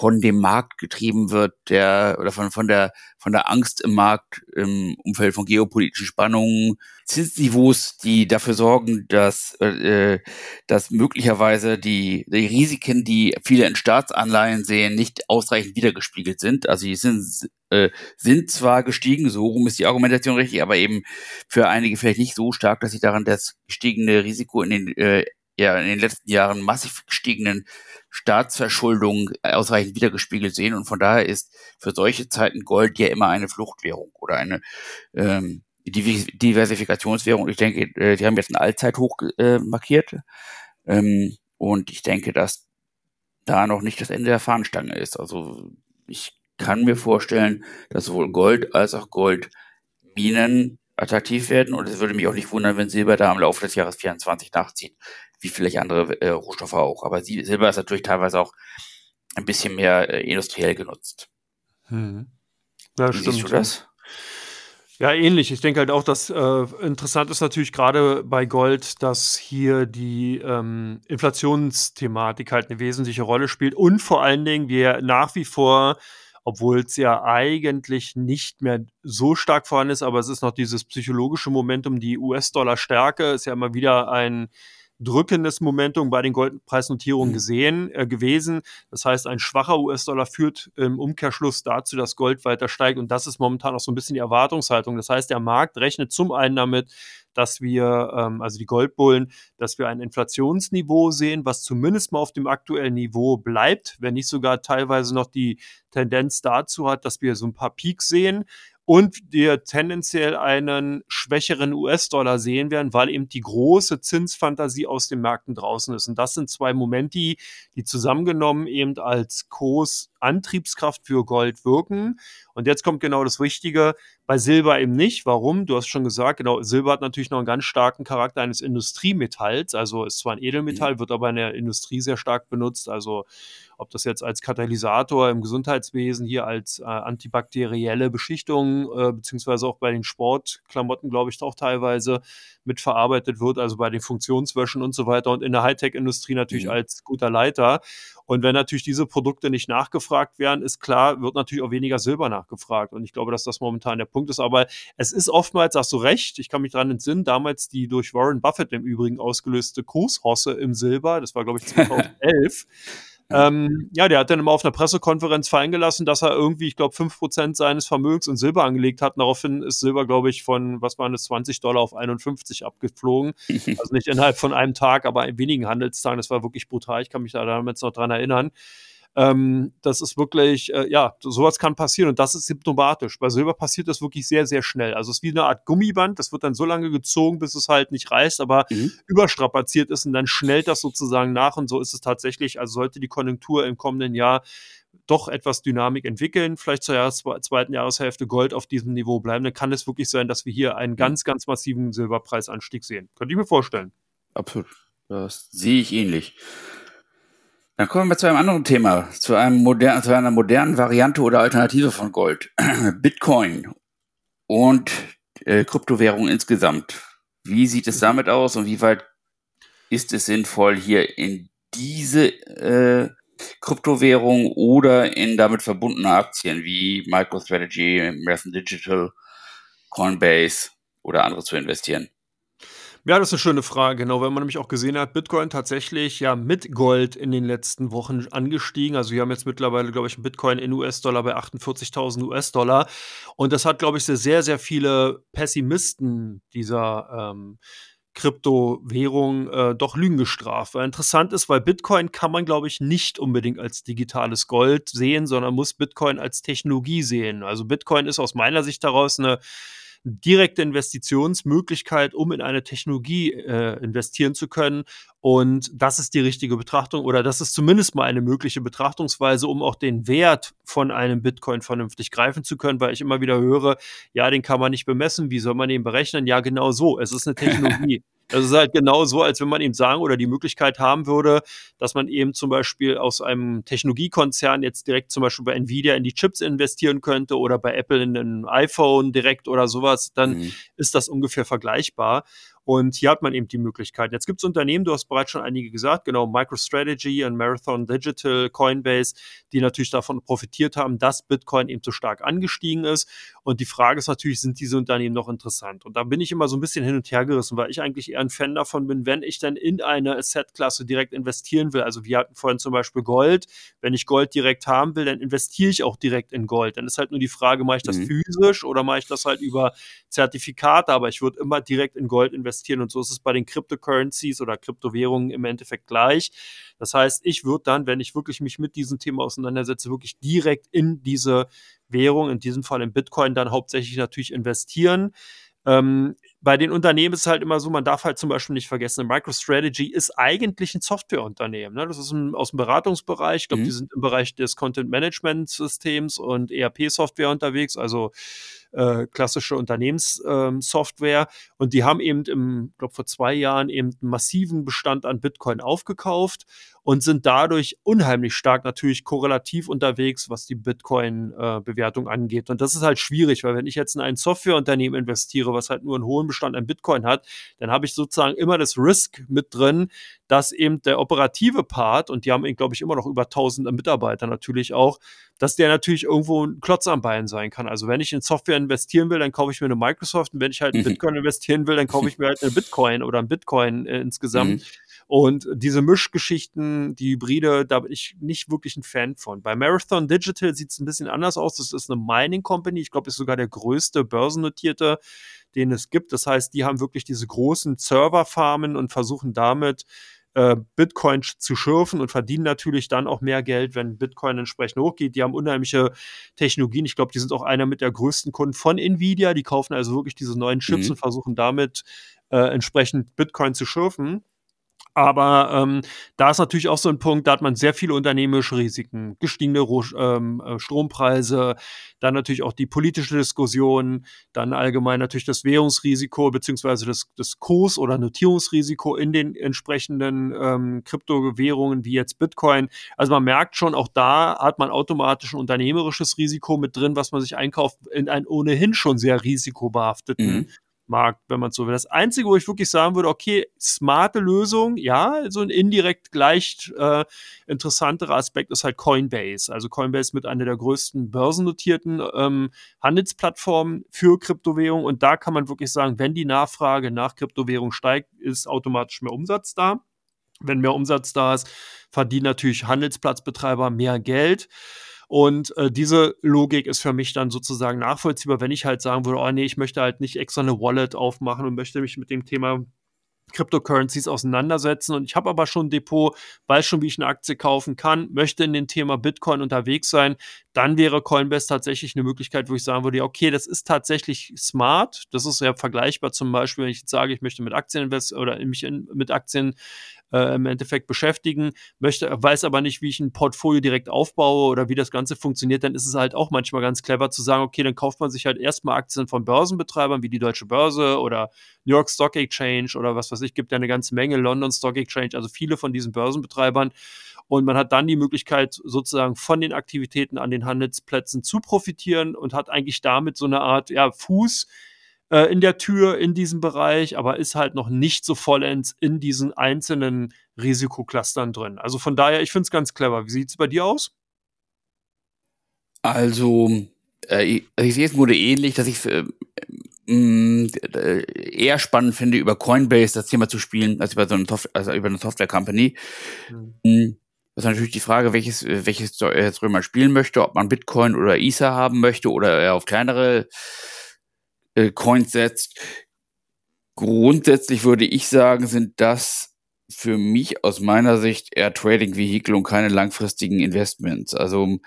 B: von dem Markt getrieben wird, der oder von, von der von der Angst im Markt im Umfeld von geopolitischen Spannungen, Zinsniveaus, die dafür sorgen, dass äh, dass möglicherweise die, die Risiken, die viele in Staatsanleihen sehen, nicht ausreichend wiedergespiegelt sind. Also die sind äh, sind zwar gestiegen, so rum ist die Argumentation richtig, aber eben für einige vielleicht nicht so stark, dass sich daran das gestiegene Risiko in den äh, ja in den letzten Jahren massiv gestiegenen Staatsverschuldung ausreichend wiedergespiegelt sehen. Und von daher ist für solche Zeiten Gold ja immer eine Fluchtwährung oder eine ähm, Diversifikationswährung. Ich denke, äh, die haben jetzt ein Allzeithoch äh, markiert. Ähm, und ich denke, dass da noch nicht das Ende der Fahnenstange ist. Also ich kann mir vorstellen, dass sowohl Gold als auch Goldminen attraktiv werden. Und es würde mich auch nicht wundern, wenn Silber da im Laufe des Jahres 24 nachzieht wie vielleicht andere äh, Rohstoffe auch. Aber Silber ist natürlich teilweise auch ein bisschen mehr äh, industriell genutzt.
A: Hm. Ja, wie stimmt. siehst du das? Ja, ähnlich. Ich denke halt auch, dass äh, interessant ist natürlich gerade bei Gold, dass hier die ähm, Inflationsthematik halt eine wesentliche Rolle spielt und vor allen Dingen wir nach wie vor, obwohl es ja eigentlich nicht mehr so stark vorhanden ist, aber es ist noch dieses psychologische Momentum, die US-Dollar-Stärke ist ja immer wieder ein drückendes Momentum bei den Goldpreisnotierungen mhm. gesehen äh, gewesen. Das heißt, ein schwacher US-Dollar führt im Umkehrschluss dazu, dass Gold weiter steigt und das ist momentan auch so ein bisschen die Erwartungshaltung. Das heißt, der Markt rechnet zum einen damit, dass wir, ähm, also die Goldbullen, dass wir ein Inflationsniveau sehen, was zumindest mal auf dem aktuellen Niveau bleibt, wenn nicht sogar teilweise noch die Tendenz dazu hat, dass wir so ein paar Peaks sehen und wir tendenziell einen schwächeren US-Dollar sehen werden, weil eben die große Zinsfantasie aus den Märkten draußen ist. Und das sind zwei Momenti, die zusammengenommen eben als Kursantriebskraft für Gold wirken. Und jetzt kommt genau das Wichtige, bei Silber eben nicht. Warum? Du hast schon gesagt, genau, Silber hat natürlich noch einen ganz starken Charakter eines Industriemetalls. Also ist zwar ein Edelmetall, mhm. wird aber in der Industrie sehr stark benutzt. Also ob das jetzt als Katalysator im Gesundheitswesen, hier als äh, antibakterielle Beschichtung, äh, beziehungsweise auch bei den Sportklamotten, glaube ich, auch teilweise mitverarbeitet wird, also bei den Funktionswäschen und so weiter und in der Hightech-Industrie natürlich mhm. als guter Leiter. Und wenn natürlich diese Produkte nicht nachgefragt werden, ist klar, wird natürlich auch weniger Silber nachgefragt. Und ich glaube, dass das momentan der Punkt ist. Aber es ist oftmals, hast du recht, ich kann mich daran entsinnen, damals die durch Warren Buffett im Übrigen ausgelöste Kurshosse im Silber, das war, glaube ich, 2011. Ähm, ja, der hat dann immer auf einer Pressekonferenz fallen gelassen, dass er irgendwie, ich glaube, 5% seines Vermögens in Silber angelegt hat. Und daraufhin ist Silber, glaube ich, von, was waren das, 20 Dollar auf 51 abgeflogen. also nicht innerhalb von einem Tag, aber in wenigen Handelstagen. Das war wirklich brutal. Ich kann mich da damals noch dran erinnern. Ähm, das ist wirklich, äh, ja, sowas kann passieren und das ist symptomatisch. Bei Silber passiert das wirklich sehr, sehr schnell. Also es ist wie eine Art Gummiband, das wird dann so lange gezogen, bis es halt nicht reißt, aber mhm. überstrapaziert ist und dann schnellt das sozusagen nach und so ist es tatsächlich. Also sollte die Konjunktur im kommenden Jahr doch etwas Dynamik entwickeln, vielleicht zur Jahres zweiten Jahreshälfte Gold auf diesem Niveau bleiben, dann kann es wirklich sein, dass wir hier einen mhm. ganz, ganz massiven Silberpreisanstieg sehen. Könnte ich mir vorstellen.
B: Absolut. Das sehe ich ähnlich. Dann kommen wir zu einem anderen Thema, zu, einem moder zu einer modernen Variante oder Alternative von Gold. Bitcoin und äh, Kryptowährung insgesamt. Wie sieht es damit aus und wie weit ist es sinnvoll, hier in diese äh, Kryptowährung oder in damit verbundene Aktien wie MicroStrategy, Marathon Digital, Coinbase oder andere zu investieren?
A: Ja, das ist eine schöne Frage, genau, weil man nämlich auch gesehen hat, Bitcoin tatsächlich ja mit Gold in den letzten Wochen angestiegen. Also wir haben jetzt mittlerweile, glaube ich, einen Bitcoin in US-Dollar bei 48.000 US-Dollar. Und das hat, glaube ich, sehr, sehr viele Pessimisten dieser ähm, Kryptowährung äh, doch Lügen gestraft. Weil interessant ist, weil Bitcoin kann man, glaube ich, nicht unbedingt als digitales Gold sehen, sondern muss Bitcoin als Technologie sehen. Also Bitcoin ist aus meiner Sicht daraus eine direkte Investitionsmöglichkeit, um in eine Technologie äh, investieren zu können. Und das ist die richtige Betrachtung oder das ist zumindest mal eine mögliche Betrachtungsweise, um auch den Wert von einem Bitcoin vernünftig greifen zu können, weil ich immer wieder höre, ja, den kann man nicht bemessen, wie soll man den berechnen? Ja, genau so. Es ist eine Technologie. Das ist halt genau so, als wenn man ihm sagen oder die Möglichkeit haben würde, dass man eben zum Beispiel aus einem Technologiekonzern jetzt direkt zum Beispiel bei Nvidia in die Chips investieren könnte oder bei Apple in ein iPhone direkt oder sowas, dann mhm. ist das ungefähr vergleichbar. Und hier hat man eben die Möglichkeit. Jetzt gibt es Unternehmen, du hast bereits schon einige gesagt, genau, MicroStrategy und Marathon Digital, Coinbase, die natürlich davon profitiert haben, dass Bitcoin eben so stark angestiegen ist. Und die Frage ist natürlich, sind diese Unternehmen noch interessant? Und da bin ich immer so ein bisschen hin und her gerissen, weil ich eigentlich eher ein Fan davon bin, wenn ich dann in eine Asset-Klasse direkt investieren will. Also wir hatten vorhin zum Beispiel Gold. Wenn ich Gold direkt haben will, dann investiere ich auch direkt in Gold. Dann ist halt nur die Frage, mache ich das mhm. physisch oder mache ich das halt über Zertifikate? Aber ich würde immer direkt in Gold investieren investieren. Und so ist es bei den Cryptocurrencies oder Kryptowährungen im Endeffekt gleich. Das heißt, ich würde dann, wenn ich wirklich mich mit diesem Thema auseinandersetze, wirklich direkt in diese Währung, in diesem Fall in Bitcoin, dann hauptsächlich natürlich investieren. Ähm, bei den Unternehmen ist es halt immer so, man darf halt zum Beispiel nicht vergessen, MicroStrategy ist eigentlich ein Softwareunternehmen. Ne? Das ist ein, aus dem Beratungsbereich. Ich glaube, mhm. die sind im Bereich des Content-Management-Systems und ERP-Software unterwegs, also äh, klassische Unternehmenssoftware. Ähm, und die haben eben im, glaube vor zwei Jahren eben einen massiven Bestand an Bitcoin aufgekauft und sind dadurch unheimlich stark natürlich korrelativ unterwegs, was die Bitcoin-Bewertung äh, angeht. Und das ist halt schwierig, weil wenn ich jetzt in ein Softwareunternehmen investiere, was halt nur einen hohen Bestand an Bitcoin hat, dann habe ich sozusagen immer das Risk mit drin, dass eben der operative Part, und die haben, glaube ich, immer noch über 1000 Mitarbeiter natürlich auch, dass der natürlich irgendwo ein Klotz am Bein sein kann. Also wenn ich in Software investieren will, dann kaufe ich mir eine Microsoft und wenn ich halt in mhm. Bitcoin investieren will, dann kaufe ich mir halt eine Bitcoin oder ein Bitcoin äh, insgesamt. Mhm. Und diese Mischgeschichten, die Hybride, da bin ich nicht wirklich ein Fan von. Bei Marathon Digital sieht es ein bisschen anders aus. Das ist eine Mining Company. Ich glaube, ist sogar der größte börsennotierte, den es gibt. Das heißt, die haben wirklich diese großen Serverfarmen und versuchen damit äh, Bitcoin zu schürfen und verdienen natürlich dann auch mehr Geld, wenn Bitcoin entsprechend hochgeht. Die haben unheimliche Technologien. Ich glaube, die sind auch einer mit der größten Kunden von Nvidia. Die kaufen also wirklich diese neuen Chips mhm. und versuchen damit äh, entsprechend Bitcoin zu schürfen. Aber ähm, da ist natürlich auch so ein Punkt, da hat man sehr viele unternehmerische Risiken, gestiegene ähm, äh, Strompreise, dann natürlich auch die politische Diskussion, dann allgemein natürlich das Währungsrisiko beziehungsweise das, das Kurs- oder Notierungsrisiko in den entsprechenden ähm, Kryptowährungen wie jetzt Bitcoin. Also man merkt schon, auch da hat man automatisch ein unternehmerisches Risiko mit drin, was man sich einkauft in einen ohnehin schon sehr risikobehafteten mhm. Markt, wenn man so will. Das Einzige, wo ich wirklich sagen würde, okay, smarte Lösung, ja, so ein indirekt gleich äh, interessanterer Aspekt ist halt Coinbase. Also Coinbase mit einer der größten börsennotierten ähm, Handelsplattformen für Kryptowährung. Und da kann man wirklich sagen, wenn die Nachfrage nach Kryptowährung steigt, ist automatisch mehr Umsatz da. Wenn mehr Umsatz da ist, verdienen natürlich Handelsplatzbetreiber mehr Geld. Und äh, diese Logik ist für mich dann sozusagen nachvollziehbar, wenn ich halt sagen würde, oh nee, ich möchte halt nicht extra eine Wallet aufmachen und möchte mich mit dem Thema Cryptocurrencies auseinandersetzen. Und ich habe aber schon ein Depot, weiß schon, wie ich eine Aktie kaufen kann, möchte in dem Thema Bitcoin unterwegs sein. Dann wäre Coinbase tatsächlich eine Möglichkeit, wo ich sagen würde, okay, das ist tatsächlich smart. Das ist ja vergleichbar zum Beispiel, wenn ich jetzt sage, ich möchte mit Aktien oder mich in, mit Aktien äh, im Endeffekt beschäftigen, möchte, weiß aber nicht, wie ich ein Portfolio direkt aufbaue oder wie das Ganze funktioniert, dann ist es halt auch manchmal ganz clever zu sagen, okay, dann kauft man sich halt erstmal Aktien von Börsenbetreibern wie die Deutsche Börse oder New York Stock Exchange oder was weiß ich, gibt ja eine ganze Menge, London Stock Exchange, also viele von diesen Börsenbetreibern. Und man hat dann die Möglichkeit, sozusagen von den Aktivitäten an den Handelsplätzen zu profitieren und hat eigentlich damit so eine Art ja, Fuß äh, in der Tür in diesem Bereich, aber ist halt noch nicht so vollends in diesen einzelnen Risikoclustern drin. Also von daher, ich finde es ganz clever. Wie sieht es bei dir aus?
B: Also, äh, ich, ich sehe es nur ähnlich, dass ich äh, mm, äh, eher spannend finde, über Coinbase das Thema zu spielen, als über so eine, also über eine Software Company. Mhm. Das ist natürlich die Frage, welches, welches jetzt man spielen möchte, ob man Bitcoin oder Ether haben möchte oder eher auf kleinere äh, Coins setzt. Grundsätzlich würde ich sagen, sind das für mich aus meiner Sicht eher Trading-Vehikel und keine langfristigen Investments. Also mhm.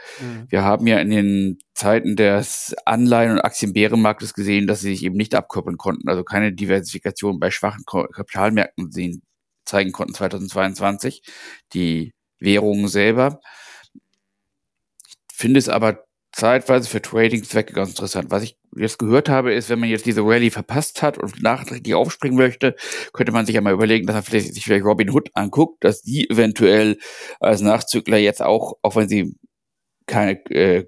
B: wir haben ja in den Zeiten des Anleihen- und Aktienbärenmarktes gesehen, dass sie sich eben nicht abkoppeln konnten, also keine Diversifikation bei schwachen Kapitalmärkten sehen, zeigen konnten 2022. Die Währungen selber. Ich finde es aber zeitweise für Trading-Zwecke ganz interessant. Was ich jetzt gehört habe, ist, wenn man jetzt diese Rallye verpasst hat und nachträglich aufspringen möchte, könnte man sich ja mal überlegen, dass man vielleicht, sich vielleicht Robin Hood anguckt, dass die eventuell als Nachzügler jetzt auch, auch wenn sie keine äh,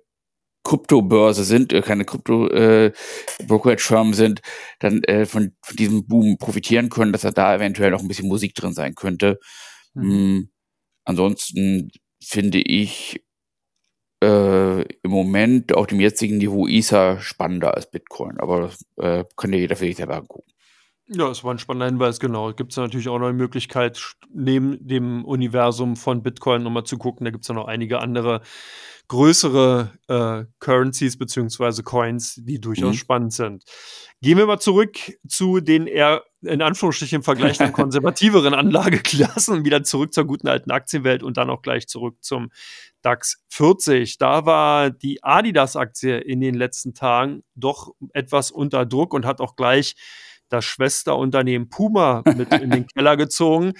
B: Kryptobörse sind, äh, keine Krypto-Brokerage-Firmen äh, sind, dann äh, von, von diesem Boom profitieren können, dass da da eventuell noch ein bisschen Musik drin sein könnte. Mhm. Hm, ansonsten finde ich äh, im Moment auf dem jetzigen Niveau Ether spannender als Bitcoin. Aber das äh, kann ja jeder für sich selber angucken.
A: Ja, es war ein spannender Hinweis, genau. Gibt es natürlich auch noch eine Möglichkeit, neben dem Universum von Bitcoin nochmal zu gucken. Da gibt es ja noch einige andere größere äh, Currencies beziehungsweise Coins, die durchaus mhm. spannend sind. Gehen wir mal zurück zu den eher in Anführungsstrichen im Vergleich den konservativeren Anlageklassen, wieder zurück zur guten alten Aktienwelt und dann auch gleich zurück zum DAX 40. Da war die Adidas-Aktie in den letzten Tagen doch etwas unter Druck und hat auch gleich das Schwesterunternehmen Puma mit in den Keller gezogen.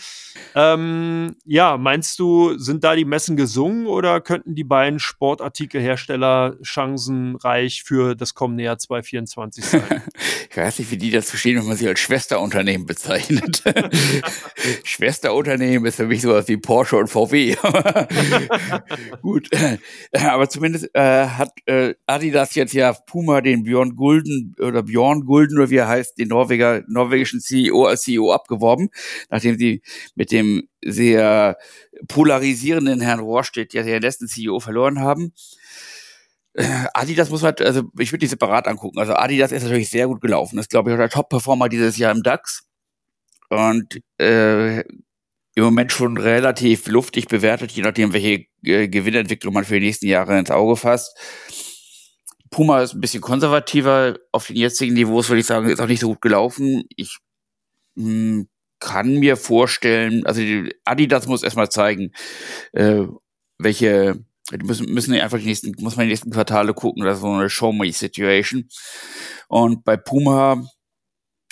A: Ähm, ja, meinst du, sind da die Messen gesungen oder könnten die beiden Sportartikelhersteller chancenreich für das kommende Jahr 2024 sein?
B: ich weiß nicht, wie die das verstehen, wenn man sie als Schwesterunternehmen bezeichnet. Schwesterunternehmen ist für mich sowas wie Porsche und VW. Gut, aber zumindest äh, hat äh, Adidas jetzt ja Puma den Björn Gulden oder Björn Gulden oder wie er heißt, den Norweger Norweger, norwegischen CEO als CEO abgeworben, nachdem sie mit dem sehr polarisierenden Herrn Rohrstedt ja den letzten CEO verloren haben. Äh, Adidas muss halt, also ich würde die separat angucken. Also Adidas ist natürlich sehr gut gelaufen. Das ist, glaube ich, auch der Top-Performer dieses Jahr im DAX. Und äh, im Moment schon relativ luftig bewertet, je nachdem, welche äh, Gewinnentwicklung man für die nächsten Jahre ins Auge fasst. Puma ist ein bisschen konservativer. Auf den jetzigen Niveaus würde ich sagen, ist auch nicht so gut gelaufen. Ich mh, hm, kann mir vorstellen, also Adidas muss erstmal zeigen, äh, welche, die müssen, müssen einfach die nächsten, muss man die nächsten Quartale gucken, das ist so eine Show-Me-Situation. Und bei Puma,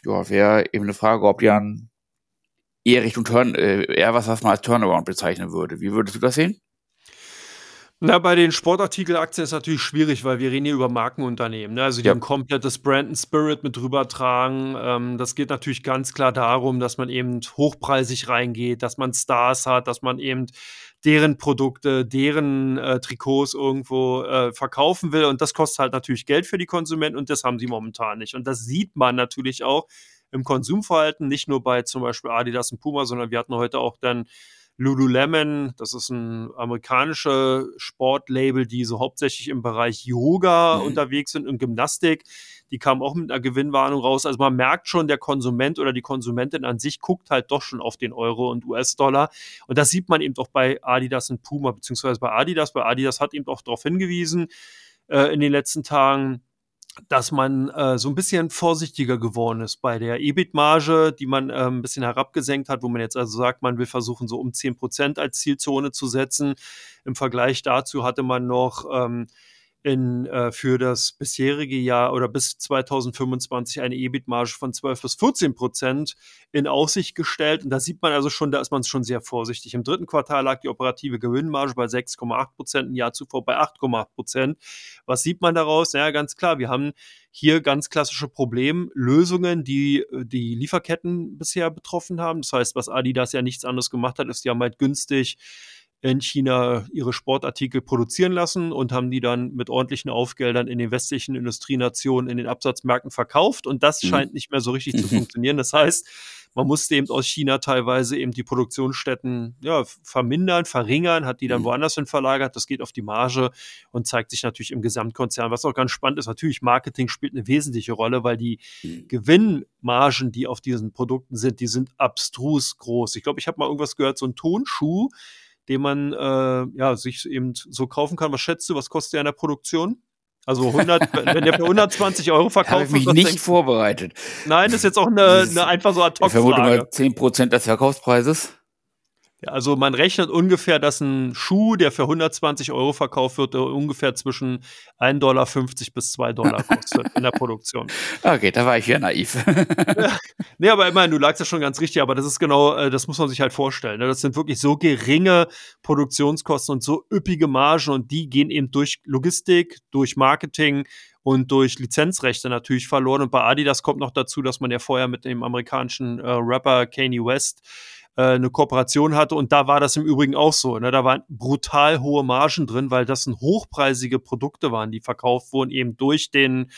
B: ja, wäre eben eine Frage, ob die an eher Richtung Turn, äh, eher was, was man als Turnaround bezeichnen würde. Wie würdest du das sehen?
A: Na, bei den Sportartikelaktien ist natürlich schwierig, weil wir reden hier über Markenunternehmen, ne? Also, die Ja. haben komplettes Brand and Spirit mit rübertragen. Ähm, das geht natürlich ganz klar darum, dass man eben hochpreisig reingeht, dass man Stars hat, dass man eben deren Produkte, deren, äh, Trikots irgendwo, äh, verkaufen will und das kostet halt natürlich Geld für die Konsumenten und das haben sie momentan nicht. Und das sieht man natürlich auch im Konsumverhalten, nicht nur bei zum Beispiel Adidas und Puma, sondern wir hatten heute auch dann Lululemon, das ist ein amerikanisches Sportlabel, die so hauptsächlich im Bereich Yoga mhm. unterwegs sind und Gymnastik. Die kamen auch mit einer Gewinnwarnung raus. Also man merkt schon, der Konsument oder die Konsumentin an sich guckt halt doch schon auf den Euro und US-Dollar. Und das sieht man eben doch bei Adidas und Puma, beziehungsweise bei Adidas. Bei Adidas hat eben auch darauf hingewiesen äh, in den letzten Tagen, dass man äh, so ein bisschen vorsichtiger geworden ist bei der EBIT-Marge, die man äh, ein bisschen herabgesenkt hat, wo man jetzt also sagt, man will versuchen, so um 10 Prozent als Zielzone zu setzen. Im Vergleich dazu hatte man noch ähm, in, äh, für das bisherige Jahr oder bis 2025 eine EBIT-Marge von 12 bis 14 Prozent in Aussicht gestellt. Und da sieht man also schon, da ist man schon sehr vorsichtig. Im dritten Quartal lag die operative Gewinnmarge bei 6,8 Prozent, ein Jahr zuvor bei 8,8 Prozent. Was sieht man daraus? Ja, ganz klar, wir haben hier ganz klassische Problemlösungen, die die Lieferketten bisher betroffen haben. Das heißt, was Adidas ja nichts anderes gemacht hat, ist, die haben halt günstig in China ihre Sportartikel produzieren lassen und haben die dann mit ordentlichen Aufgeldern in den westlichen Industrienationen in den Absatzmärkten verkauft. Und das mhm. scheint nicht mehr so richtig zu funktionieren. Das heißt, man musste eben aus China teilweise eben die Produktionsstätten ja, vermindern, verringern, hat die dann mhm. woanders hin verlagert. Das geht auf die Marge und zeigt sich natürlich im Gesamtkonzern. Was auch ganz spannend ist, natürlich Marketing spielt eine wesentliche Rolle, weil die mhm. Gewinnmargen, die auf diesen Produkten sind, die sind abstrus groß. Ich glaube, ich habe mal irgendwas gehört, so ein Tonschuh, den man äh, ja, sich eben so kaufen kann. Was schätzt du, was kostet der in der Produktion? Also 100, wenn der für 120 Euro verkauft
B: wird. Habe ich mich nicht vorbereitet.
A: Nein, das ist jetzt auch eine, eine einfach so ad hoc
B: Ich vermute mal 10% des Verkaufspreises.
A: Also man rechnet ungefähr, dass ein Schuh, der für 120 Euro verkauft wird, ungefähr zwischen 1,50 Dollar bis 2 Dollar kostet in der Produktion.
B: Okay, da war ich ja naiv.
A: ja. Nee, aber immerhin, du lagst ja schon ganz richtig, aber das ist genau, äh, das muss man sich halt vorstellen. Ne? Das sind wirklich so geringe Produktionskosten und so üppige Margen und die gehen eben durch Logistik, durch Marketing, und durch Lizenzrechte natürlich verloren. Und bei Adidas kommt noch dazu, dass man ja vorher mit dem amerikanischen äh, Rapper Kanye West äh, eine Kooperation hatte. Und da war das im Übrigen auch so. Ne? Da waren brutal hohe Margen drin, weil das ein hochpreisige Produkte waren, die verkauft wurden, eben durch den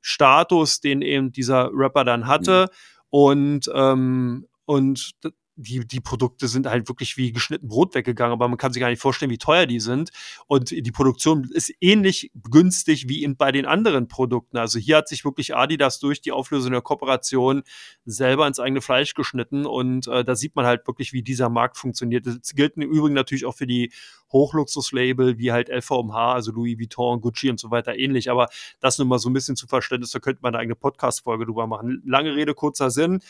A: Status, den eben dieser Rapper dann hatte. Mhm. Und, ähm, und die, die Produkte sind halt wirklich wie geschnitten Brot weggegangen, aber man kann sich gar nicht vorstellen, wie teuer die sind. Und die Produktion ist ähnlich günstig wie in, bei den anderen Produkten. Also hier hat sich wirklich Adidas durch die Auflösung der Kooperation selber ins eigene Fleisch geschnitten und äh, da sieht man halt wirklich, wie dieser Markt funktioniert. Das gilt im Übrigen natürlich auch für die Hochluxuslabel wie halt LVMH, also Louis Vuitton, Gucci und so weiter ähnlich. Aber das nur mal so ein bisschen zu Verständnis, da könnte man eine eigene Podcast-Folge drüber machen. Lange Rede, kurzer Sinn.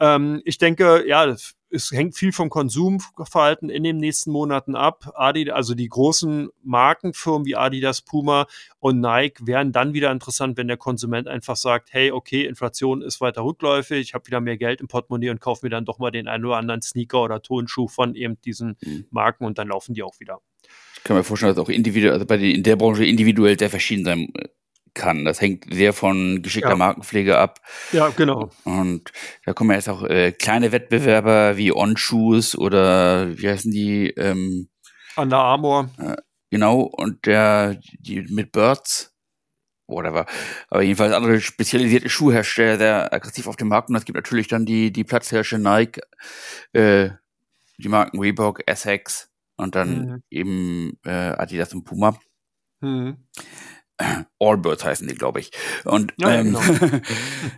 A: Ähm, ich denke, ja, es hängt viel vom Konsumverhalten in den nächsten Monaten ab. Adidas, also die großen Markenfirmen wie Adidas, Puma und Nike wären dann wieder interessant, wenn der Konsument einfach sagt, hey, okay, Inflation ist weiter rückläufig, ich habe wieder mehr Geld im Portemonnaie und kaufe mir dann doch mal den einen oder anderen Sneaker oder Tonschuh von eben diesen mhm. Marken und dann laufen die auch wieder.
B: Ich kann mir vorstellen, dass auch individuell, also bei den, in der Branche individuell sehr verschieden sein kann. Das hängt sehr von geschickter ja. Markenpflege ab.
A: Ja, genau.
B: Und da kommen jetzt auch äh, kleine Wettbewerber wie On-Shoes oder wie heißen die? Ähm,
A: Under Armour.
B: Äh, genau, und der, die mit Birds, whatever. Aber jedenfalls andere spezialisierte Schuhhersteller sehr aggressiv auf dem Markt. Und es gibt natürlich dann die, die Platzherrscher Nike, äh, die Marken Reebok, Essex und dann mhm. eben äh, Adidas und Puma. Mhm. Allbirds heißen die, glaube ich. Und, ja, ähm, genau.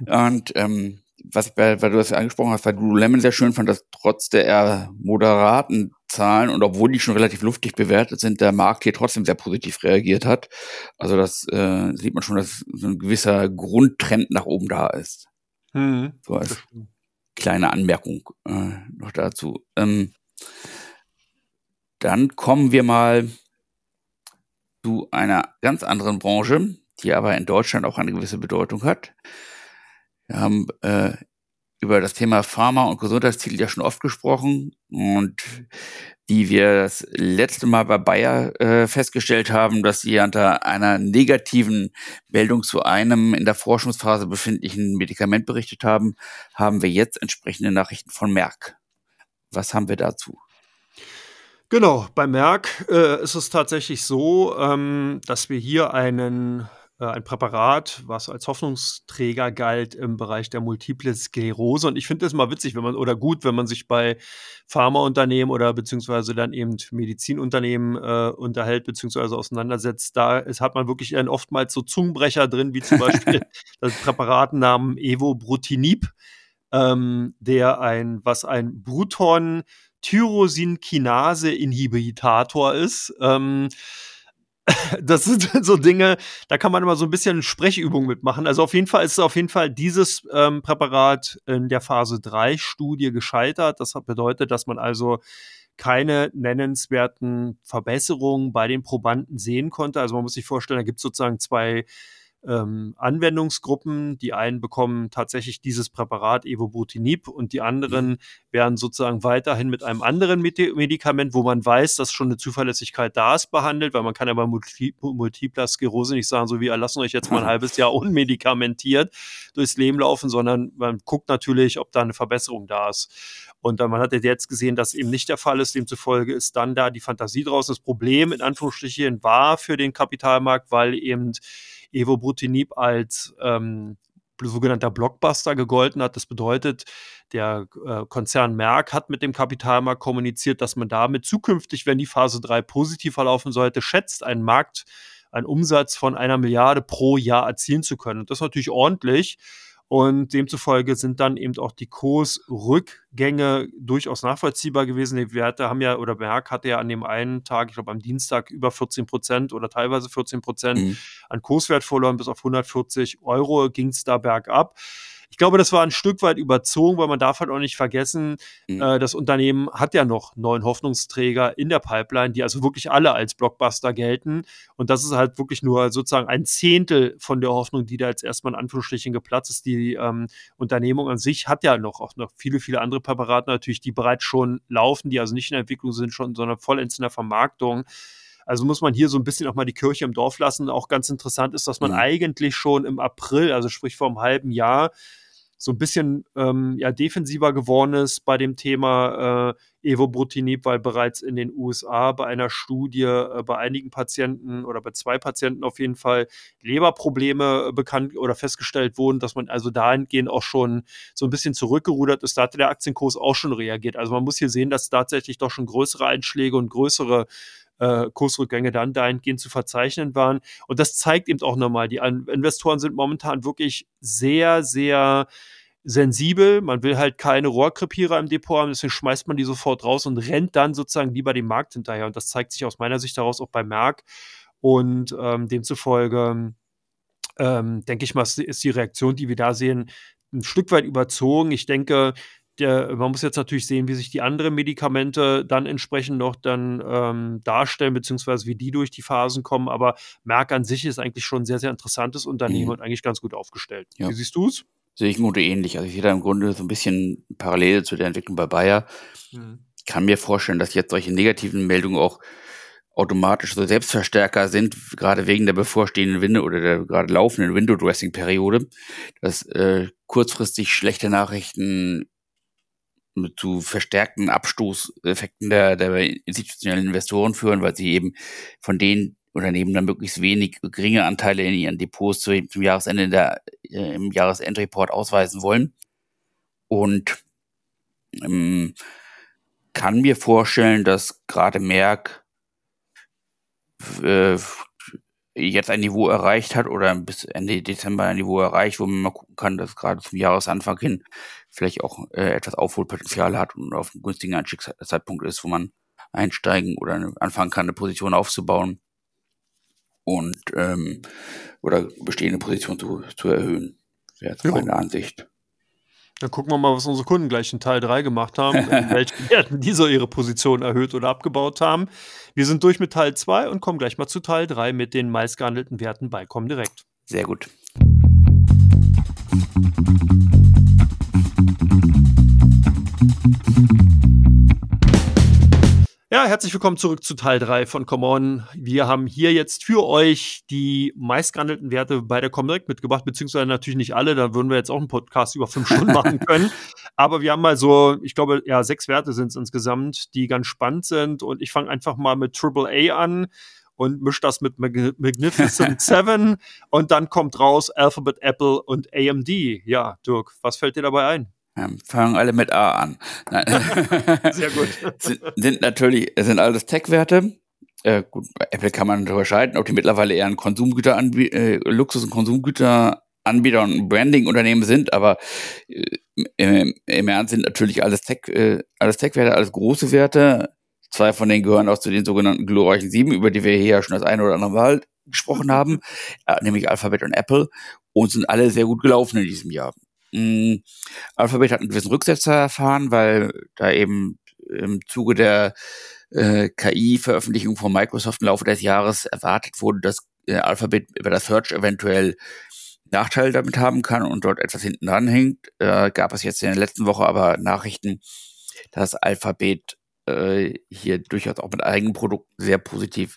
B: und ähm, was ich bei, weil du das ja angesprochen hast, bei Lululemon sehr schön fand, dass trotz der eher moderaten Zahlen und obwohl die schon relativ luftig bewertet sind, der Markt hier trotzdem sehr positiv reagiert hat. Also das äh, sieht man schon, dass so ein gewisser Grundtrend nach oben da ist. Mhm. So als kleine Anmerkung äh, noch dazu. Ähm, dann kommen wir mal zu einer ganz anderen Branche, die aber in Deutschland auch eine gewisse Bedeutung hat. Wir haben äh, über das Thema Pharma und Gesundheitstitel ja schon oft gesprochen und wie wir das letzte Mal bei Bayer äh, festgestellt haben, dass sie unter einer negativen Meldung zu einem in der Forschungsphase befindlichen Medikament berichtet haben, haben wir jetzt entsprechende Nachrichten von Merck. Was haben wir dazu?
A: Genau, bei Merck äh, ist es tatsächlich so, ähm, dass wir hier einen äh, ein Präparat, was als Hoffnungsträger galt im Bereich der Multiple Sklerose. Und ich finde das mal witzig, wenn man oder gut, wenn man sich bei Pharmaunternehmen oder beziehungsweise dann eben Medizinunternehmen äh, unterhält beziehungsweise auseinandersetzt. Da ist, hat man wirklich oftmals so Zungenbrecher drin, wie zum Beispiel das Präparatennamen Evobrutinib, ähm, der ein, was ein Bruton Tyrosinkinase-Inhibitator ist. Ähm, das sind so Dinge, da kann man immer so ein bisschen Sprechübungen mitmachen. Also auf jeden Fall ist auf jeden Fall dieses ähm, Präparat in der Phase 3 Studie gescheitert. Das bedeutet, dass man also keine nennenswerten Verbesserungen bei den Probanden sehen konnte. Also man muss sich vorstellen, da gibt es sozusagen zwei ähm, Anwendungsgruppen. Die einen bekommen tatsächlich dieses Präparat Evobutinib und die anderen mhm. werden sozusagen weiterhin mit einem anderen Medikament, wo man weiß, dass schon eine Zuverlässigkeit da ist, behandelt, weil man kann ja bei Multi Multipler Sklerose nicht sagen, so wir lassen euch jetzt mal ein halbes Jahr unmedikamentiert durchs Leben laufen, sondern man guckt natürlich, ob da eine Verbesserung da ist. Und man hat jetzt gesehen, dass eben nicht der Fall ist. Demzufolge ist dann da die Fantasie draußen. Das Problem in Anführungsstrichen war für den Kapitalmarkt, weil eben Evobrutinib als ähm, sogenannter Blockbuster gegolten hat. Das bedeutet, der äh, Konzern Merck hat mit dem Kapitalmarkt kommuniziert, dass man damit zukünftig, wenn die Phase 3 positiv verlaufen sollte, schätzt, einen Markt, einen Umsatz von einer Milliarde pro Jahr erzielen zu können. Und das ist natürlich ordentlich. Und demzufolge sind dann eben auch die Kursrückgänge durchaus nachvollziehbar gewesen. Die Werte haben ja, oder Merck hatte ja an dem einen Tag, ich glaube am Dienstag, über 14 Prozent oder teilweise 14 Prozent mhm. an Kurswert verloren. Bis auf 140 Euro ging es da bergab. Ich glaube, das war ein Stück weit überzogen, weil man darf halt auch nicht vergessen, mhm. äh, das Unternehmen hat ja noch neun Hoffnungsträger in der Pipeline, die also wirklich alle als Blockbuster gelten. Und das ist halt wirklich nur sozusagen ein Zehntel von der Hoffnung, die da jetzt erstmal in Anführungsstrichen geplatzt ist. Die ähm, Unternehmung an sich hat ja noch auch noch viele, viele andere Präparate natürlich, die bereits schon laufen, die also nicht in der Entwicklung sind, schon, sondern vollends in der Vermarktung. Also muss man hier so ein bisschen auch mal die Kirche im Dorf lassen. Auch ganz interessant ist, dass man mhm. eigentlich schon im April, also sprich vor einem halben Jahr, so ein bisschen ähm, ja, defensiver geworden ist bei dem Thema äh, Evobrutinib, weil bereits in den USA bei einer Studie äh, bei einigen Patienten oder bei zwei Patienten auf jeden Fall Leberprobleme äh, bekannt oder festgestellt wurden, dass man also dahingehend auch schon so ein bisschen zurückgerudert ist. Da hatte der Aktienkurs auch schon reagiert. Also man muss hier sehen, dass tatsächlich doch schon größere Einschläge und größere äh, Kursrückgänge dann dahingehend zu verzeichnen waren. Und das zeigt eben auch nochmal, die Investoren sind momentan wirklich sehr, sehr sensibel. Man will halt keine Rohrkrepierer im Depot haben, deswegen schmeißt man die sofort raus und rennt dann sozusagen lieber dem Markt hinterher. Und das zeigt sich aus meiner Sicht daraus auch bei Merck. Und ähm, demzufolge ähm, denke ich mal, ist die Reaktion, die wir da sehen, ein Stück weit überzogen. Ich denke, der, man muss jetzt natürlich sehen, wie sich die anderen Medikamente dann entsprechend noch dann ähm, darstellen, beziehungsweise wie die durch die Phasen kommen. Aber Merck an sich ist eigentlich schon ein sehr, sehr interessantes Unternehmen mhm. und eigentlich ganz gut aufgestellt.
B: Ja.
A: Wie siehst du es?
B: Sehe ich Grunde ähnlich. Also ich sehe da im Grunde so ein bisschen Parallele zu der Entwicklung bei Bayer. Mhm. Ich kann mir vorstellen, dass jetzt solche negativen Meldungen auch automatisch so Selbstverstärker sind, gerade wegen der bevorstehenden Window oder der gerade laufenden Window-Dressing-Periode, dass äh, kurzfristig schlechte Nachrichten zu verstärkten Abstoßeffekten der, der institutionellen Investoren führen, weil sie eben von den Unternehmen dann möglichst wenig geringe Anteile in ihren Depots zu, zum Jahresende der, äh, im Jahresendreport ausweisen wollen. Und ähm, kann mir vorstellen, dass gerade Merck äh, jetzt ein Niveau erreicht hat oder bis Ende Dezember ein Niveau erreicht, wo man mal gucken kann, dass gerade zum Jahresanfang hin vielleicht auch äh, etwas Aufholpotenzial hat und auf einem günstigen Einstiegszeitpunkt ist, wo man einsteigen oder anfangen kann, eine Position aufzubauen und ähm, oder bestehende Position zu, zu erhöhen. Wäre jetzt meine Ansicht.
A: Dann gucken wir mal, was unsere Kunden gleich in Teil 3 gemacht haben, in welchen Werten die so ihre Position erhöht oder abgebaut haben. Wir sind durch mit Teil 2 und kommen gleich mal zu Teil 3 mit den meistgehandelten Werten bei Comdirect.
B: Sehr gut.
A: Herzlich willkommen zurück zu Teil 3 von Come On. Wir haben hier jetzt für euch die meistgehandelten Werte bei der Comdirect mitgebracht, beziehungsweise natürlich nicht alle, da würden wir jetzt auch einen Podcast über fünf Stunden machen können. Aber wir haben mal so, ich glaube, ja, sechs Werte sind es insgesamt, die ganz spannend sind. Und ich fange einfach mal mit AAA an. und mischt das mit Mag Magnificent Seven und dann kommt raus Alphabet, Apple und AMD. Ja, Dirk, was fällt dir dabei ein?
B: Fangen alle mit A an. Sehr gut. sind, sind natürlich, sind alles Tech-Werte. Äh, gut, bei Apple kann man unterscheiden, ob die mittlerweile eher ein Konsumgüter äh, Luxus- und Konsumgüteranbieter und Branding-Unternehmen sind, aber äh, im, im, Ernst sind natürlich alles Tech, äh, alles Tech-Werte, alles große Werte. Zwei von denen gehören auch zu den sogenannten glorreichen Sieben, über die wir hier ja schon das eine oder andere Mal gesprochen haben, äh, nämlich Alphabet und Apple, und sind alle sehr gut gelaufen in diesem Jahr. Mm, Alphabet hat einen gewissen Rücksetzer erfahren, weil da eben im Zuge der äh, KI-Veröffentlichung von Microsoft im Laufe des Jahres erwartet wurde, dass äh, Alphabet über das Search eventuell Nachteile damit haben kann und dort etwas hinten dran hängt. Äh, gab es jetzt in der letzten Woche aber Nachrichten, dass Alphabet äh, hier durchaus auch mit eigenen Produkten sehr positiv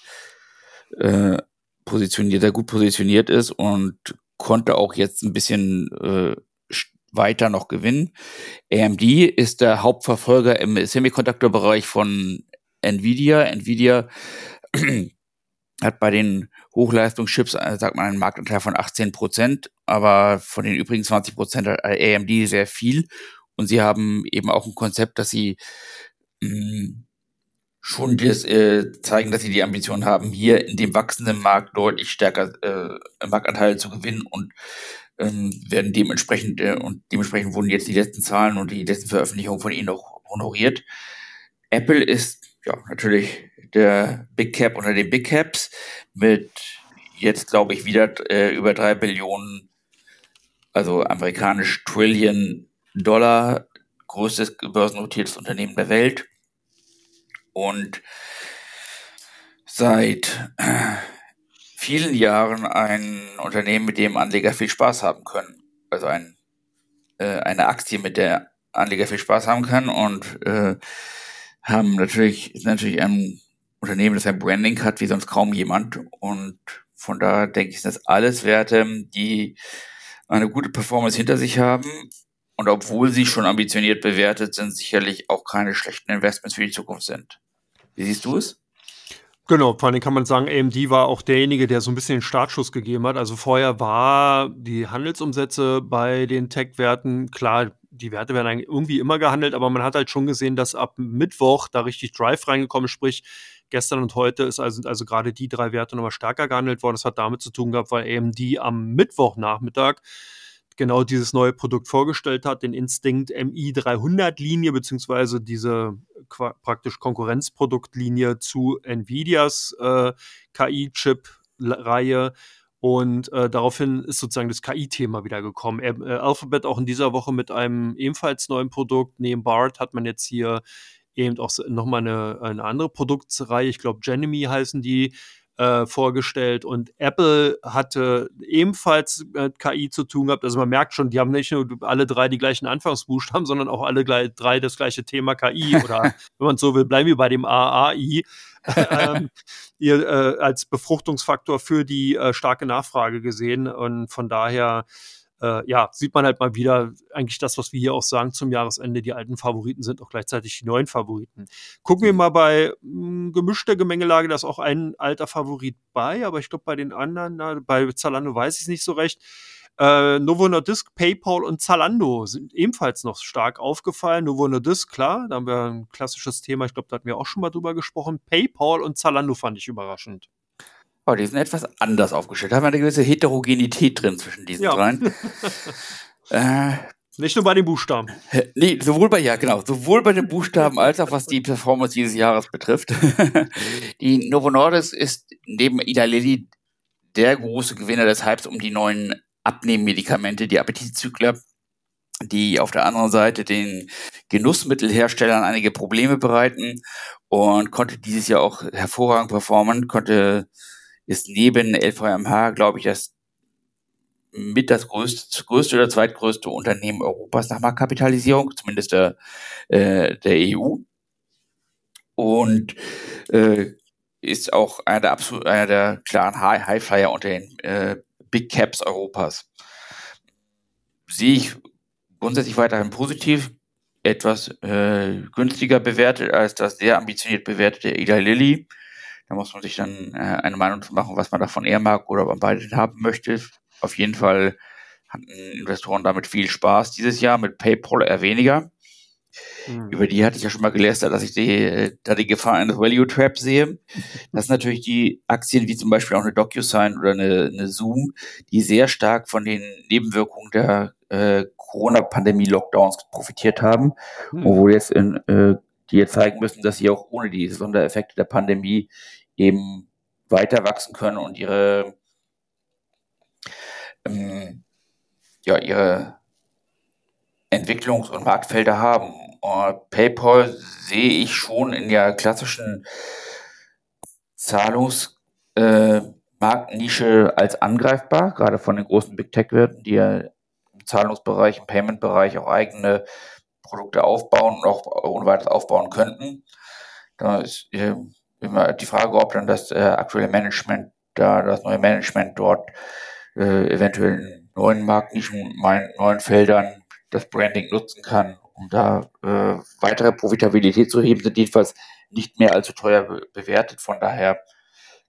B: äh, positioniert, sehr gut positioniert ist und konnte auch jetzt ein bisschen äh, weiter noch gewinnen. AMD ist der Hauptverfolger im Semiconductor-Bereich von Nvidia. Nvidia hat bei den Hochleistungschips, äh, sagt man, einen Marktanteil von 18 Prozent, aber von den übrigen 20 Prozent hat AMD sehr viel. Und sie haben eben auch ein Konzept, dass sie mm, schon das, äh, zeigen, dass sie die Ambition haben, hier in dem wachsenden Markt deutlich stärker äh, Marktanteile zu gewinnen und ähm, werden dementsprechend äh, und dementsprechend wurden jetzt die letzten Zahlen und die letzten Veröffentlichungen von ihnen auch honoriert. Apple ist ja natürlich der Big Cap unter den Big Caps mit jetzt glaube ich wieder äh, über drei Billionen, also amerikanisch Trillion Dollar, größtes börsennotiertes Unternehmen der Welt und seit äh, vielen Jahren ein Unternehmen, mit dem Anleger viel Spaß haben können. Also ein, äh, eine Aktie, mit der Anleger viel Spaß haben kann und äh, haben natürlich, ist natürlich ein Unternehmen, das ein Branding hat, wie sonst kaum jemand. Und von daher denke ich, sind das alles Werte, die eine gute Performance hinter sich haben. Und obwohl sie schon ambitioniert bewertet sind, sicherlich auch keine schlechten Investments für die Zukunft sind. Wie siehst du es?
A: Genau, vor allem kann man sagen, AMD war auch derjenige, der so ein bisschen den Startschuss gegeben hat. Also vorher war die Handelsumsätze bei den Tech-Werten, klar, die Werte werden eigentlich irgendwie immer gehandelt, aber man hat halt schon gesehen, dass ab Mittwoch da richtig Drive reingekommen sprich gestern und heute ist also, also gerade die drei Werte nochmal stärker gehandelt worden. Das hat damit zu tun gehabt, weil AMD am Mittwochnachmittag genau dieses neue Produkt vorgestellt hat, den Instinct MI 300 Linie, beziehungsweise diese praktisch Konkurrenzproduktlinie zu Nvidias äh, KI-Chip-Reihe. Und äh, daraufhin ist sozusagen das KI-Thema wieder gekommen. Äh, Alphabet auch in dieser Woche mit einem ebenfalls neuen Produkt. Neben BART hat man jetzt hier eben auch nochmal eine, eine andere Produktreihe. Ich glaube, Genemy heißen die äh, vorgestellt und Apple hatte ebenfalls mit KI zu tun gehabt. Also man merkt schon, die haben nicht nur alle drei die gleichen Anfangsbuchstaben, sondern auch alle drei das gleiche Thema KI oder wenn man so will, bleiben wir bei dem AAI. ähm, ihr, äh, als Befruchtungsfaktor für die äh, starke Nachfrage gesehen und von daher äh, ja, sieht man halt mal wieder eigentlich das, was wir hier auch sagen zum Jahresende. Die alten Favoriten sind auch gleichzeitig die neuen Favoriten. Gucken wir mhm. mal bei mh, hm, gemischter Gemengelage, da ist auch ein alter Favorit bei, aber ich glaube bei den anderen, na, bei Zalando weiß ich es nicht so recht. Äh, Novo Nordisk, PayPal und Zalando sind ebenfalls noch stark aufgefallen. Novo Nordisk, klar, da haben wir ein klassisches Thema, ich glaube, da hatten wir auch schon mal drüber gesprochen. PayPal und Zalando fand ich überraschend.
B: Oh, die sind etwas anders aufgestellt. Da haben wir eine gewisse Heterogenität drin zwischen diesen ja. dreien.
A: äh, Nicht nur bei den Buchstaben.
B: Nee, sowohl bei, ja, genau, sowohl bei den Buchstaben als auch was die Performance dieses Jahres betrifft. die Novo Nordisk ist neben Ida Lilly der große Gewinner des Hypes um die neuen Abnehmmedikamente, die Appetitzykler, die auf der anderen Seite den Genussmittelherstellern einige Probleme bereiten und konnte dieses Jahr auch hervorragend performen, konnte ist neben LVMH, glaube ich, das mit das größte, größte oder zweitgrößte Unternehmen Europas nach Marktkapitalisierung, zumindest der, äh, der EU. Und äh, ist auch einer der, absolut, einer der klaren Highflyer unter den äh, Big Caps Europas. Sehe ich grundsätzlich weiterhin positiv, etwas äh, günstiger bewertet als das sehr ambitioniert bewertete Ida Lilly Da muss man sich dann äh, eine Meinung zu machen, was man davon eher mag oder man beide haben möchte. Auf jeden Fall hatten Investoren damit viel Spaß dieses Jahr, mit PayPal eher weniger. Mhm. Über die hatte ich ja schon mal gelästert, dass ich die, da die Gefahr eines Value Trap sehe. Das sind natürlich die Aktien wie zum Beispiel auch eine DocuSign oder eine, eine Zoom, die sehr stark von den Nebenwirkungen der äh, Corona-Pandemie-Lockdowns profitiert haben, mhm. obwohl jetzt in, äh, die jetzt zeigen müssen, dass sie auch ohne die Sondereffekte der Pandemie eben weiter wachsen können und ihre ähm, ja, ihre Entwicklungs- und Marktfelder haben. Und PayPal sehe ich schon in der klassischen Zahlungsmarktnische äh, als angreifbar, gerade von den großen Big Tech-Werten, die ja im Zahlungsbereich, im Payment-Bereich auch eigene Produkte aufbauen und auch ohne weiteres aufbauen könnten. Da ist äh, immer die Frage, ob dann das äh, aktuelle Management da, das neue Management dort äh, eventuell in neuen Marktnischen, meinen neuen Feldern das Branding nutzen kann, um da äh, weitere Profitabilität zu heben, sind jedenfalls nicht mehr allzu teuer be bewertet. Von daher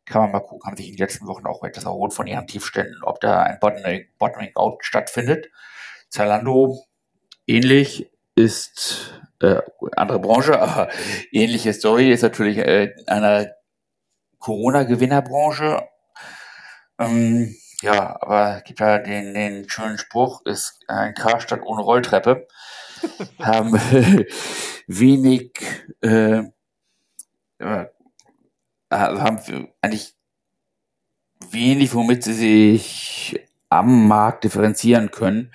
B: kann man mal gucken, haben sich in den letzten Wochen auch etwas erholt von ihren Tiefständen, ob da ein Bottoming, Bottoming Out stattfindet. Zalando ähnlich ist äh, andere Branche, aber ähnliche Story ist natürlich äh, einer Corona-Gewinnerbranche. Ähm, ja, aber es gibt ja den, den schönen Spruch, ist ein Karstadt ohne Rolltreppe. haben wenig, äh, äh, haben eigentlich wenig, womit sie sich am Markt differenzieren können.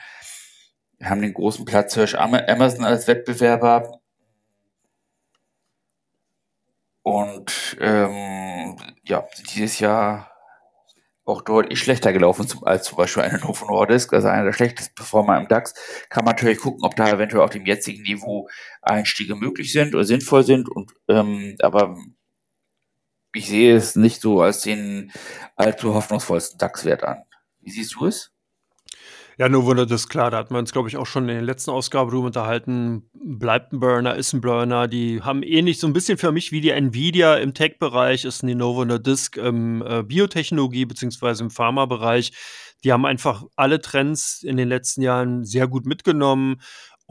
B: Wir haben den großen Platzhirsch Amazon als Wettbewerber. Und ähm, ja, dieses Jahr auch deutlich schlechter gelaufen als zum Beispiel eine Novo Nordisk, also einer der schlechtesten Performer im DAX, kann man natürlich gucken, ob da eventuell auf dem jetzigen Niveau Einstiege möglich sind oder sinnvoll sind. Und ähm, aber ich sehe es nicht so als den allzu hoffnungsvollsten DAX-Wert an. Wie siehst du es?
A: Ja, nur wundert es klar, da hatten wir uns, glaube ich, auch schon in der letzten Ausgabe drüber unterhalten. Bleibt ein Burner, ist ein Burner. Die haben ähnlich so ein bisschen für mich wie die Nvidia im Tech-Bereich, ist eine Novo Nordisk im äh, Biotechnologie- bzw. im Pharma-Bereich. Die haben einfach alle Trends in den letzten Jahren sehr gut mitgenommen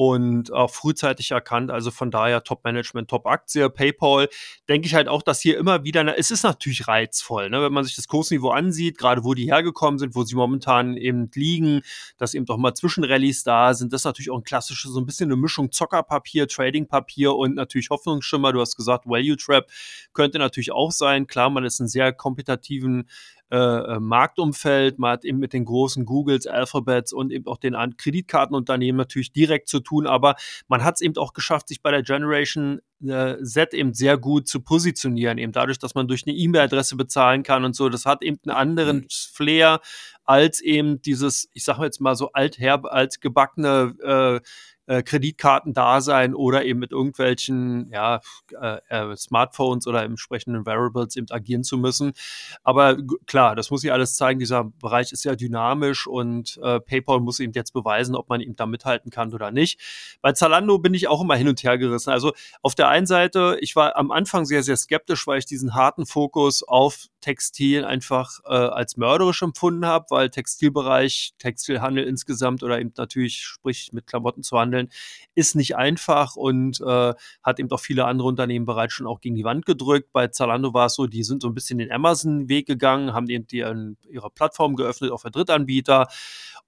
A: und auch frühzeitig erkannt. Also von daher Top-Management, Top-Aktie, PayPal. Denke ich halt auch, dass hier immer wieder, es ist natürlich reizvoll, ne? wenn man sich das Kursniveau ansieht, gerade wo die hergekommen sind, wo sie momentan eben liegen, dass eben doch mal Zwischenrallies da sind. Das ist natürlich auch ein klassisches, so ein bisschen eine Mischung Zockerpapier, Tradingpapier und natürlich Hoffnungsschimmer. Du hast gesagt, Value Trap könnte natürlich auch sein. Klar, man ist in sehr kompetitiven äh, äh, Marktumfeld. Man hat eben mit den großen Googles, Alphabets und eben auch den Kreditkartenunternehmen natürlich direkt zu tun, aber man hat es eben auch geschafft, sich bei der Generation äh, Z eben sehr gut zu positionieren, eben dadurch, dass man durch eine E-Mail-Adresse bezahlen kann und so. Das hat eben einen anderen mhm. Flair als eben dieses, ich sage jetzt mal so altherb, altgebackene äh, äh, Kreditkarten da sein oder eben mit irgendwelchen ja, äh, äh, Smartphones oder entsprechenden Variables eben agieren zu müssen. Aber klar, das muss ich alles zeigen. Dieser Bereich ist ja dynamisch und äh, PayPal muss eben jetzt beweisen, ob man ihm da mithalten kann oder nicht. Bei Zalando bin ich auch immer hin und her gerissen. Also auf der einen Seite, ich war am Anfang sehr, sehr skeptisch, weil ich diesen harten Fokus auf Textil einfach äh, als mörderisch empfunden habe, weil Textilbereich, Textilhandel insgesamt oder eben natürlich, sprich mit Klamotten zu handeln, ist nicht einfach und äh, hat eben auch viele andere Unternehmen bereits schon auch gegen die Wand gedrückt. Bei Zalando war es so, die sind so ein bisschen den Amazon-Weg gegangen, haben eben die, an ihrer Plattform geöffnet, auch für Drittanbieter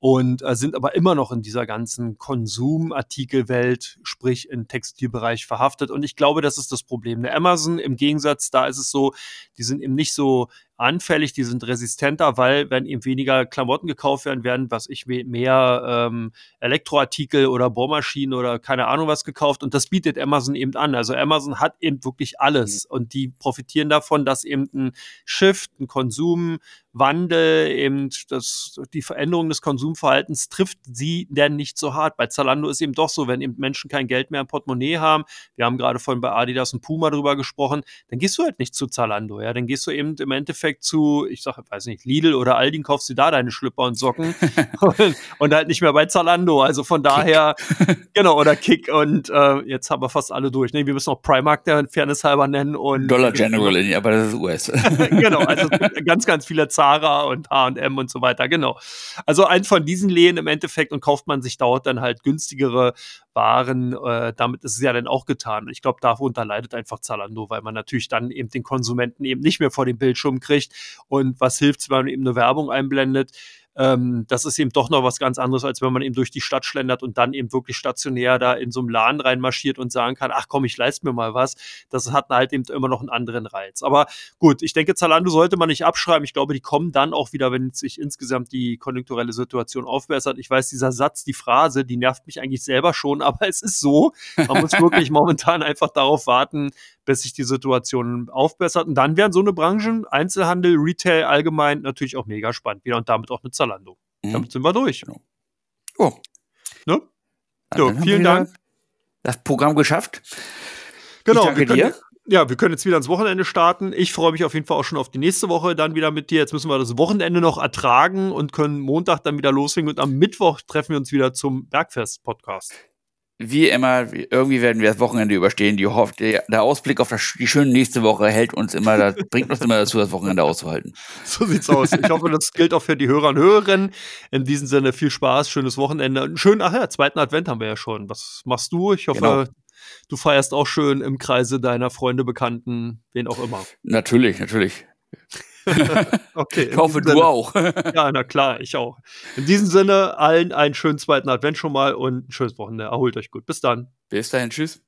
A: und äh, sind aber immer noch in dieser ganzen Konsumartikelwelt, sprich im Textilbereich verhaftet. Und ich glaube, das ist das Problem. Der Amazon im Gegensatz, da ist es so, die sind eben nicht so anfällig, die sind resistenter, weil wenn eben weniger Klamotten gekauft werden, werden, was ich mehr ähm, Elektroartikel oder Bohrmaschinen oder keine Ahnung was gekauft und das bietet Amazon eben an. Also Amazon hat eben wirklich alles mhm. und die profitieren davon, dass eben ein Shift, ein Konsumwandel, eben das, die Veränderung des Konsumverhaltens trifft sie denn nicht so hart. Bei Zalando ist eben doch so, wenn eben Menschen kein Geld mehr im Portemonnaie haben, wir haben gerade vorhin bei Adidas und Puma drüber gesprochen, dann gehst du halt nicht zu Zalando, ja, dann gehst du eben im Endeffekt Endeffekt zu, ich sag, weiß nicht, Lidl oder Aldi kaufst du da deine Schlüpper und Socken und, und, halt nicht mehr bei Zalando. Also von daher, genau, oder Kick und äh, jetzt haben wir fast alle durch. Nee, wir müssen auch Primark der Fairness halber nennen und
B: Dollar General, aber das ist US.
A: genau, also ganz, ganz viele Zara und H&M und so weiter, genau. Also eins von diesen Läden im Endeffekt und kauft man sich dort dann halt günstigere Waren. Äh, damit ist es ja dann auch getan. Ich glaube, darunter leidet einfach Zalando, weil man natürlich dann eben den Konsumenten eben nicht mehr vor dem Bildschirm kriegt. Und was hilft, wenn man eben eine Werbung einblendet? Ähm, das ist eben doch noch was ganz anderes, als wenn man eben durch die Stadt schlendert und dann eben wirklich stationär da in so einem Laden reinmarschiert und sagen kann, ach komm, ich leiste mir mal was. Das hat halt eben immer noch einen anderen Reiz. Aber gut, ich denke, Zalando sollte man nicht abschreiben. Ich glaube, die kommen dann auch wieder, wenn sich insgesamt die konjunkturelle Situation aufbessert. Ich weiß, dieser Satz, die Phrase, die nervt mich eigentlich selber schon, aber es ist so. Man muss wirklich momentan einfach darauf warten, bis sich die Situation aufbessert. Und dann werden so eine Branchen, Einzelhandel, Retail allgemein natürlich auch mega spannend wieder und damit auch eine Zalando. Mhm. Damit sind wir durch.
B: Oh.
A: Ne? So, vielen Dank.
B: Das Programm geschafft.
A: Genau. Ich danke können, dir. Ja, wir können jetzt wieder ins Wochenende starten. Ich freue mich auf jeden Fall auch schon auf die nächste Woche dann wieder mit dir. Jetzt müssen wir das Wochenende noch ertragen und können Montag dann wieder loslegen und am Mittwoch treffen wir uns wieder zum Bergfest-Podcast
B: wie immer, irgendwie werden wir das Wochenende überstehen. Die, der Ausblick auf das, die schöne nächste Woche hält uns immer, das bringt uns immer dazu, das Wochenende auszuhalten.
A: So sieht's aus. Ich hoffe, das gilt auch für die Hörer und Hörerinnen. In diesem Sinne viel Spaß, schönes Wochenende. Einen schönen, ach ja, zweiten Advent haben wir ja schon. Was machst du? Ich hoffe, genau. du feierst auch schön im Kreise deiner Freunde, Bekannten, wen auch immer.
B: Natürlich, natürlich.
A: okay.
B: Ich hoffe, du
A: Sinne.
B: auch.
A: ja, na klar, ich auch. In diesem Sinne, allen einen schönen zweiten Advent schon mal und ein schönes Wochenende. Erholt euch gut. Bis dann.
B: Bis dahin. Tschüss.